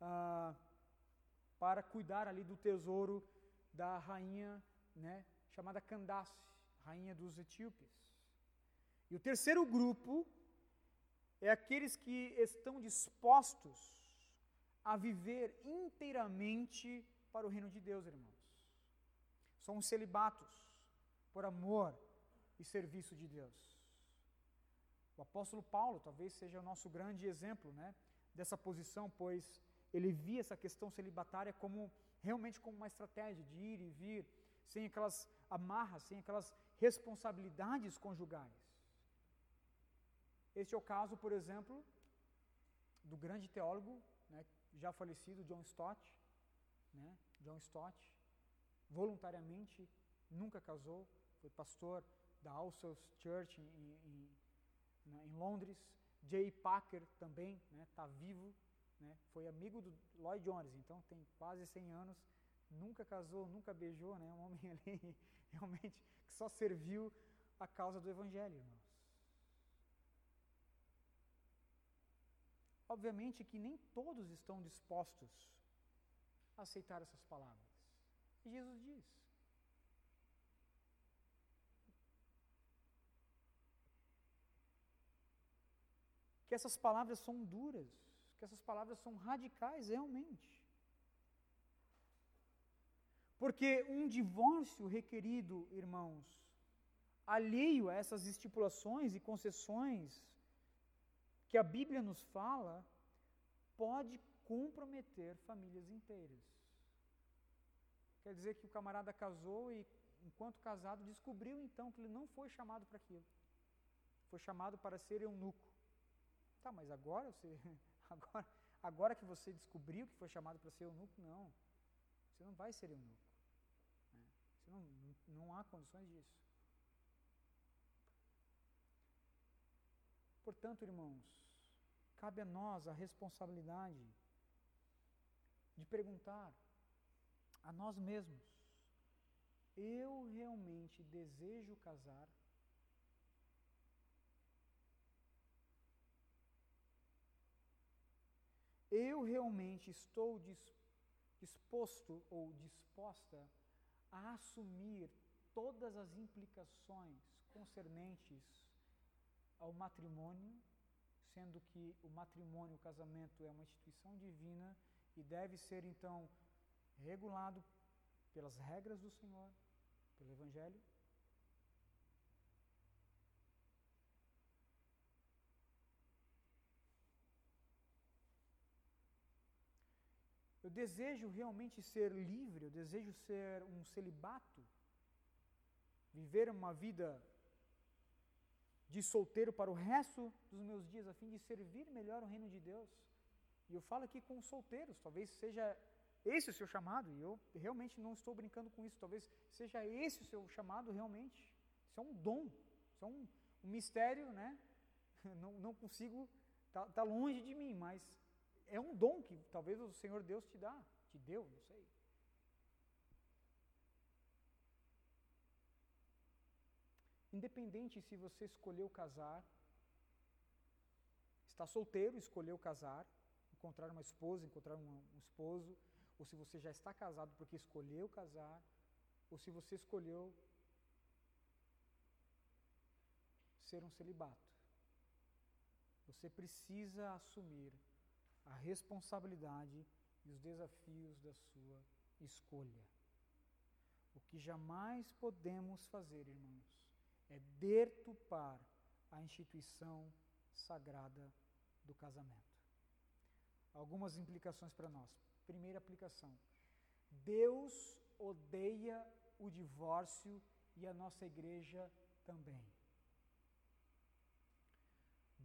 ah, para cuidar ali do tesouro da rainha né, chamada Candace, rainha dos etíopes. E o terceiro grupo é aqueles que estão dispostos a viver inteiramente para o reino de Deus, irmãos. São os celibatos por amor e serviço de Deus. O apóstolo Paulo talvez seja o nosso grande exemplo né, dessa posição, pois ele via essa questão celibatária como realmente como uma estratégia de ir e vir, sem aquelas amarras, sem aquelas responsabilidades conjugais. Este é o caso, por exemplo, do grande teólogo, né, já falecido, John Stott. Né, John Stott, voluntariamente, nunca casou, foi pastor da All Souls Church em, em, em Londres. Jay Packer também está né, vivo, né, foi amigo do Lloyd Jones, então tem quase 100 anos, nunca casou, nunca beijou, né, um homem ali realmente que só serviu a causa do Evangelho, irmãos. Obviamente que nem todos estão dispostos a aceitar essas palavras. E Jesus diz: que essas palavras são duras, que essas palavras são radicais realmente. Porque um divórcio requerido, irmãos, alheio a essas estipulações e concessões que a Bíblia nos fala, pode comprometer famílias inteiras. Quer dizer que o camarada casou e, enquanto casado, descobriu então que ele não foi chamado para aquilo. Foi chamado para ser eunuco. Tá, mas agora você, agora, agora que você descobriu que foi chamado para ser eunuco, não. Você não vai ser eunuco. Né? Você não, não há condições disso. Portanto, irmãos, cabe a nós a responsabilidade de perguntar a nós mesmos: eu realmente desejo casar? Eu realmente estou disposto ou disposta a assumir todas as implicações concernentes ao matrimônio, sendo que o matrimônio, o casamento é uma instituição divina e deve ser então regulado pelas regras do Senhor, pelo Evangelho. Desejo realmente ser livre, eu desejo ser um celibato, viver uma vida de solteiro para o resto dos meus dias, a fim de servir melhor o reino de Deus. E eu falo aqui com solteiros, talvez seja esse o seu chamado, e eu realmente não estou brincando com isso, talvez seja esse o seu chamado realmente. Isso é um dom, isso é um, um mistério, né? Não, não consigo, está tá longe de mim, mas é um dom que talvez o Senhor Deus te dá, te deu, não sei. Independente se você escolheu casar, está solteiro, escolheu casar, encontrar uma esposa, encontrar um, um esposo, ou se você já está casado porque escolheu casar, ou se você escolheu ser um celibato. Você precisa assumir a responsabilidade e os desafios da sua escolha. O que jamais podemos fazer, irmãos, é deturpar a instituição sagrada do casamento. Algumas implicações para nós. Primeira aplicação: Deus odeia o divórcio e a nossa igreja também.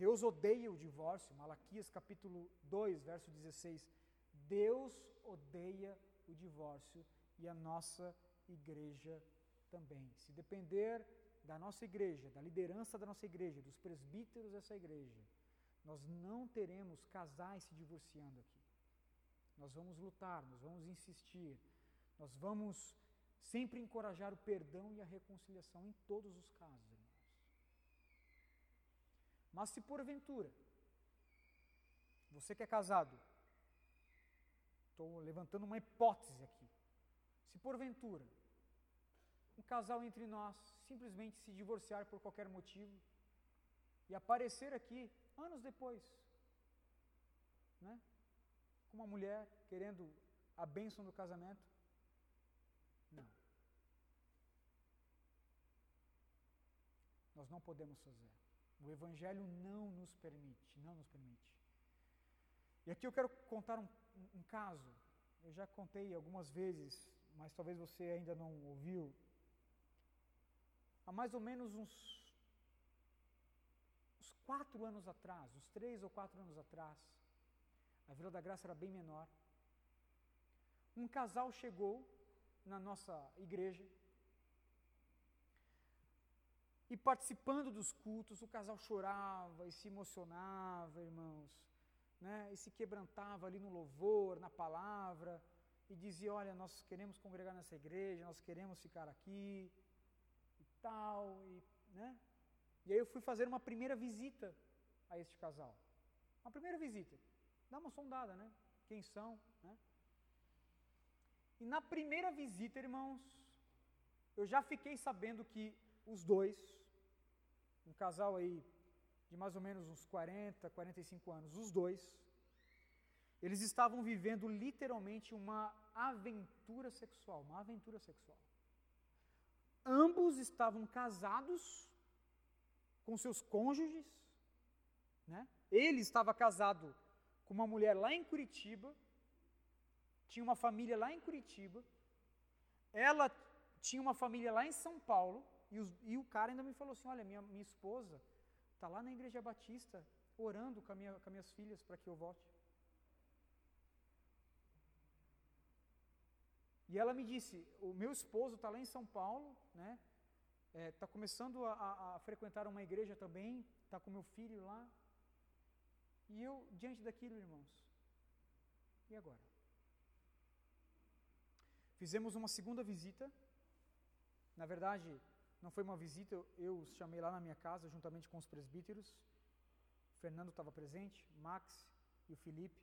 Deus odeia o divórcio, Malaquias capítulo 2, verso 16. Deus odeia o divórcio e a nossa igreja também. Se depender da nossa igreja, da liderança da nossa igreja, dos presbíteros dessa igreja, nós não teremos casais se divorciando aqui. Nós vamos lutar, nós vamos insistir, nós vamos sempre encorajar o perdão e a reconciliação em todos os casos. Mas se porventura, você que é casado, estou levantando uma hipótese aqui, se porventura um casal entre nós simplesmente se divorciar por qualquer motivo e aparecer aqui anos depois, né? Com uma mulher querendo a bênção do casamento. Não. Nós não podemos fazer. O Evangelho não nos permite, não nos permite. E aqui eu quero contar um, um caso. Eu já contei algumas vezes, mas talvez você ainda não ouviu há mais ou menos uns, uns quatro anos atrás, uns três ou quatro anos atrás, a Vila da Graça era bem menor. Um casal chegou na nossa igreja e participando dos cultos, o casal chorava e se emocionava, irmãos, né? E se quebrantava ali no louvor, na palavra, e dizia: Olha, nós queremos congregar nessa igreja, nós queremos ficar aqui e tal, e, né? E aí eu fui fazer uma primeira visita a este casal. Uma primeira visita. Dá uma sondada, né? Quem são, né? E na primeira visita, irmãos, eu já fiquei sabendo que os dois, um casal aí de mais ou menos uns 40, 45 anos, os dois, eles estavam vivendo literalmente uma aventura sexual, uma aventura sexual. Ambos estavam casados com seus cônjuges, né? Ele estava casado com uma mulher lá em Curitiba, tinha uma família lá em Curitiba, ela tinha uma família lá em São Paulo, e, os, e o cara ainda me falou assim: Olha, minha, minha esposa está lá na Igreja Batista orando com, minha, com as minhas filhas para que eu volte. E ela me disse: O meu esposo está lá em São Paulo, né? Está é, tá começando a, a, a, frequentar uma igreja também, está com meu filho lá. E eu, diante daquilo, irmãos, e agora? Fizemos uma segunda visita. Na verdade, não foi uma visita, eu, os chamei lá na minha casa, juntamente com os presbíteros. O Fernando estava presente, Max e o Felipe.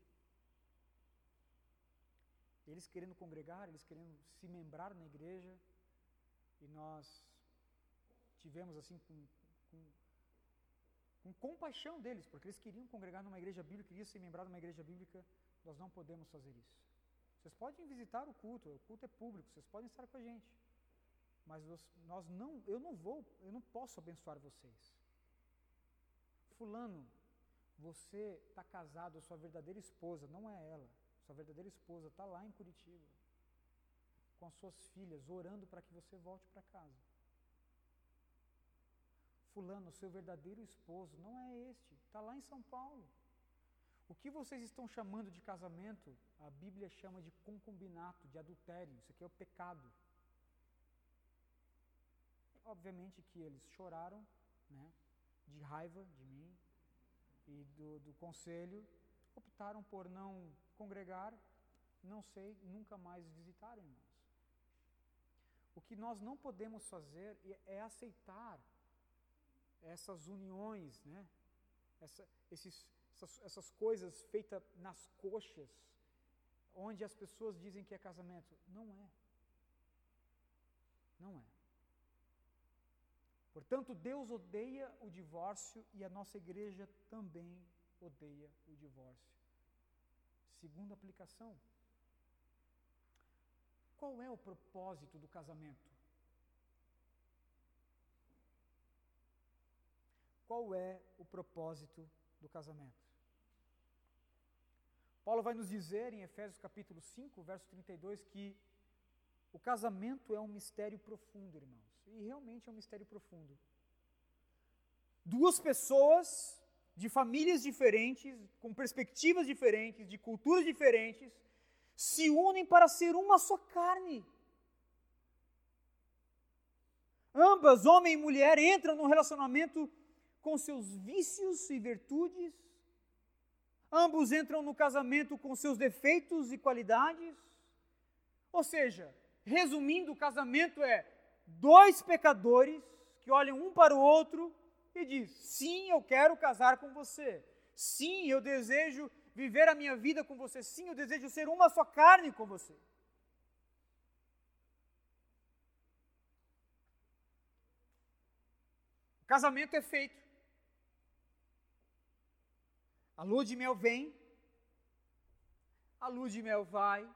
Eles querendo congregar, eles querendo se membrar na igreja. E nós tivemos assim com, com, com compaixão deles, porque eles queriam congregar numa igreja bíblica, queriam se membrar numa igreja bíblica. Nós não podemos fazer isso. Vocês podem visitar o culto, o culto é público, vocês podem estar com a gente mas nós não, eu não vou, eu não posso abençoar vocês. Fulano, você está casado, sua verdadeira esposa, não é ela, sua verdadeira esposa está lá em Curitiba, com as suas filhas, orando para que você volte para casa. Fulano, seu verdadeiro esposo não é este, está lá em São Paulo. O que vocês estão chamando de casamento, a Bíblia chama de concubinato, de adultério. Isso aqui é o pecado. Obviamente que eles choraram, né, de raiva de mim e do, do conselho, optaram por não congregar, não sei, nunca mais visitar, irmãos. O que nós não podemos fazer é, é aceitar essas uniões, né? Essa, esses, essas, essas coisas feitas nas coxas, onde as pessoas dizem que é casamento. Não é. Não é. Portanto, Deus odeia o divórcio e a nossa igreja também odeia o divórcio. Segunda aplicação. Qual é o propósito do casamento? Qual é o propósito do casamento? Paulo vai nos dizer em Efésios capítulo 5, verso 32, que o casamento é um mistério profundo, irmãos. E realmente é um mistério profundo. Duas pessoas de famílias diferentes, com perspectivas diferentes, de culturas diferentes, se unem para ser uma só carne. Ambas, homem e mulher, entram num relacionamento com seus vícios e virtudes. Ambos entram no casamento com seus defeitos e qualidades. Ou seja, resumindo, o casamento é dois pecadores que olham um para o outro e diz: "Sim, eu quero casar com você. Sim, eu desejo viver a minha vida com você. Sim, eu desejo ser uma só carne com você." O casamento é feito. A lua de mel vem, a lua de mel vai,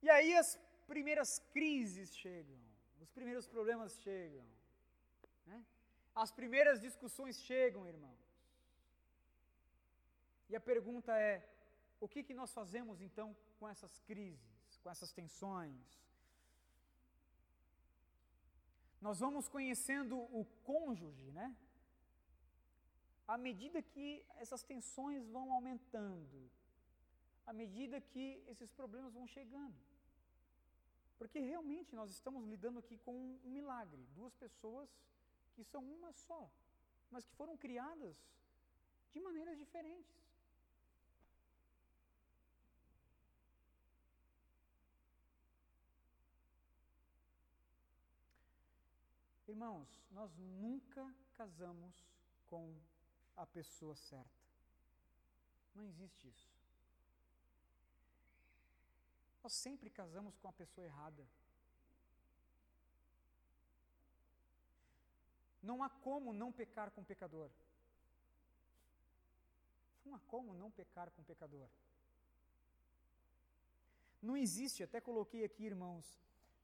e aí as primeiras crises chegam, os primeiros problemas chegam, né? as primeiras discussões chegam, irmãos. E a pergunta é: o que, que nós fazemos então com essas crises, com essas tensões? nós vamos conhecendo o cônjuge, né? À medida que essas tensões vão aumentando, à medida que esses problemas vão chegando. Porque realmente nós estamos lidando aqui com um milagre. Duas pessoas que são uma só, mas que foram criadas de maneiras diferentes. Irmãos, nós nunca casamos com a pessoa certa. Não existe isso. Nós sempre casamos com a pessoa errada. Não há como não pecar com o pecador. Não há como não pecar com o pecador. Não existe, até coloquei aqui, irmãos,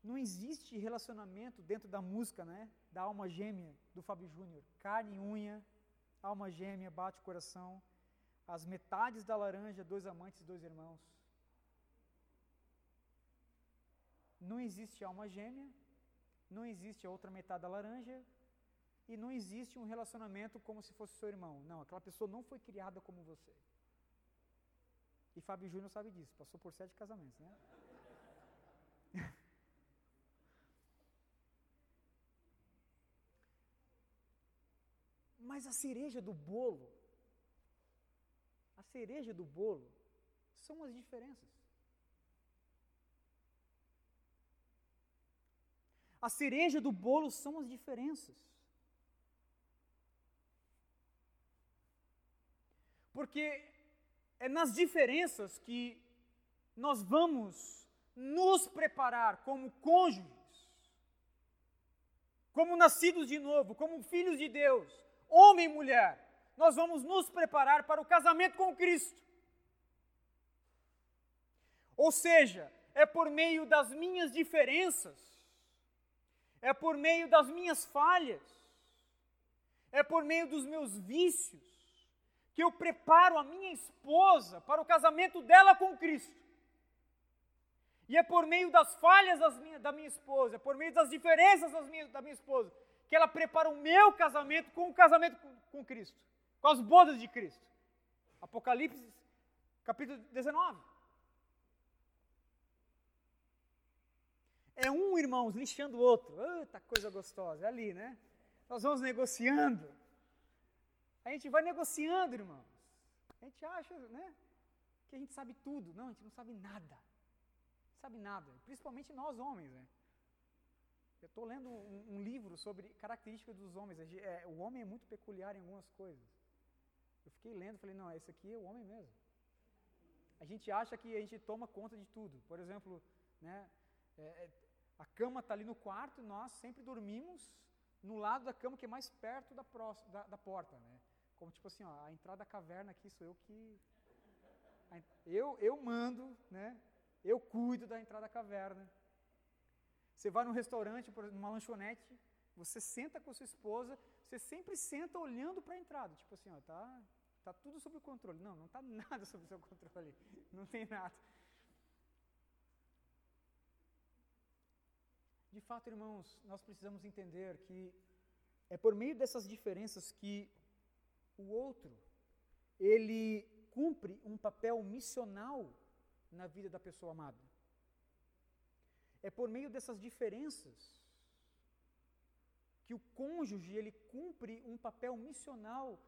não existe relacionamento dentro da música, né? Da alma gêmea do Fábio Júnior. Carne e unha, alma gêmea, bate o coração. As metades da laranja, dois amantes, dois irmãos. Não existe alma gêmea, não existe a outra metade da laranja, e não existe um relacionamento como se fosse seu irmão. Não, aquela pessoa não foi criada como você. E Fábio Júnior sabe disso, passou por sete casamentos, né? Mas a cereja do bolo, a cereja do bolo, são as diferenças. A cereja do bolo são as diferenças. Porque é nas diferenças que nós vamos nos preparar como cônjuges, como nascidos de novo, como filhos de Deus, homem e mulher. Nós vamos nos preparar para o casamento com Cristo. Ou seja, é por meio das minhas diferenças é por meio das minhas falhas, é por meio dos meus vícios, que eu preparo a minha esposa para o casamento dela com Cristo. E é por meio das falhas das minha, da minha esposa, é por meio das diferenças das minha, da minha esposa, que ela prepara o meu casamento com o casamento com, com Cristo, com as bodas de Cristo. Apocalipse, capítulo 19. É um, irmãos, lixando o outro. Eita, coisa gostosa, é ali, né? Nós vamos negociando. A gente vai negociando, irmãos. A gente acha, né? Que a gente sabe tudo. Não, a gente não sabe nada. Não sabe nada. Principalmente nós homens, né? Eu estou lendo um, um, livro sobre características dos homens. É, o homem é muito peculiar em algumas coisas. Eu fiquei lendo, falei, não, esse aqui é o homem mesmo. A gente acha que a gente toma conta de tudo. Por exemplo, né, é, é a cama está ali no quarto e nós sempre dormimos no lado da cama que é mais perto da, da, da porta, né? Como tipo assim, ó, a entrada da caverna aqui sou eu que... Eu, eu mando, né? Eu cuido da entrada da caverna. Você vai num restaurante, numa lanchonete, você senta com sua esposa, você sempre senta olhando para a entrada, tipo assim, ó, tá, tá tudo sob controle. Não, não está nada sob seu controle. Não tem nada. De fato, irmãos, nós precisamos entender que é por meio dessas diferenças que o outro ele cumpre um papel missional na vida da pessoa amada. É por meio dessas diferenças que o cônjuge ele cumpre um papel missional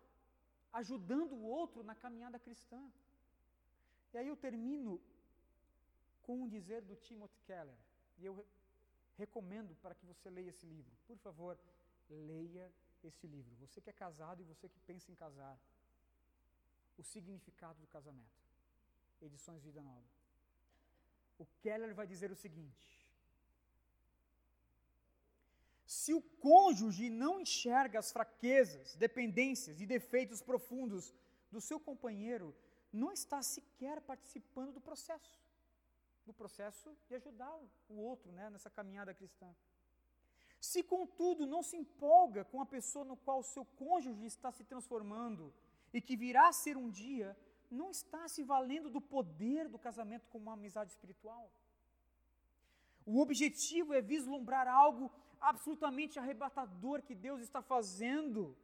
ajudando o outro na caminhada cristã. E aí eu termino com um dizer do Timothy Keller, e eu recomendo para que você leia esse livro. Por favor, leia esse livro. Você que é casado e você que pensa em casar. O significado do casamento. Edições Vida Nova. O Keller vai dizer o seguinte: Se o cônjuge não enxerga as fraquezas, dependências e defeitos profundos do seu companheiro, não está sequer participando do processo no processo de ajudar o outro né, nessa caminhada cristã. Se, contudo, não se empolga com a pessoa no qual seu cônjuge está se transformando e que virá a ser um dia, não está se valendo do poder do casamento como uma amizade espiritual. O objetivo é vislumbrar algo absolutamente arrebatador que Deus está fazendo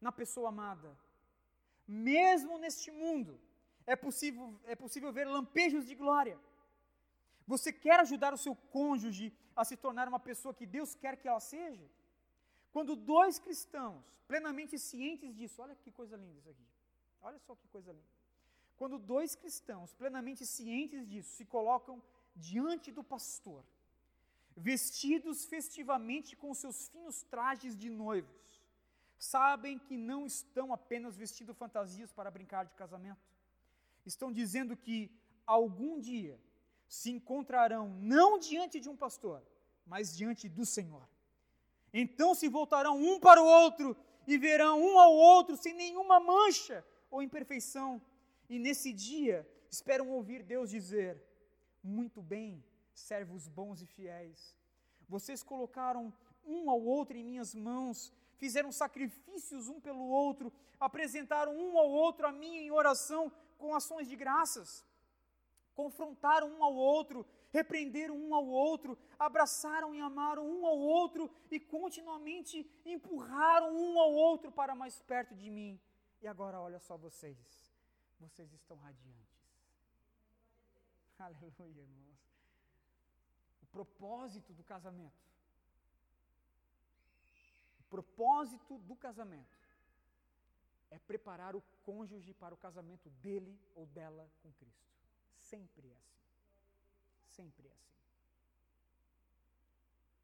na pessoa amada. Mesmo neste mundo, é possível, é possível ver lampejos de glória. Você quer ajudar o seu cônjuge a se tornar uma pessoa que Deus quer que ela seja? Quando dois cristãos, plenamente cientes disso, olha que coisa linda isso aqui. Olha só que coisa linda. Quando dois cristãos, plenamente cientes disso, se colocam diante do pastor, vestidos festivamente com seus finos trajes de noivos, sabem que não estão apenas vestindo fantasias para brincar de casamento. Estão dizendo que algum dia se encontrarão não diante de um pastor, mas diante do Senhor. Então se voltarão um para o outro e verão um ao outro sem nenhuma mancha ou imperfeição. E nesse dia esperam ouvir Deus dizer: Muito bem, servos bons e fiéis. Vocês colocaram um ao outro em minhas mãos, fizeram sacrifícios um pelo outro, apresentaram um ao outro a mim em oração com ações de graças, confrontaram um ao outro, repreenderam um ao outro, abraçaram e amaram um ao outro e continuamente empurraram um ao outro para mais perto de mim. E agora olha só vocês, vocês estão radiantes. Aleluia, irmãos. O propósito do casamento propósito do casamento é preparar o cônjuge para o casamento dele ou dela com Cristo. Sempre é assim. Sempre é assim.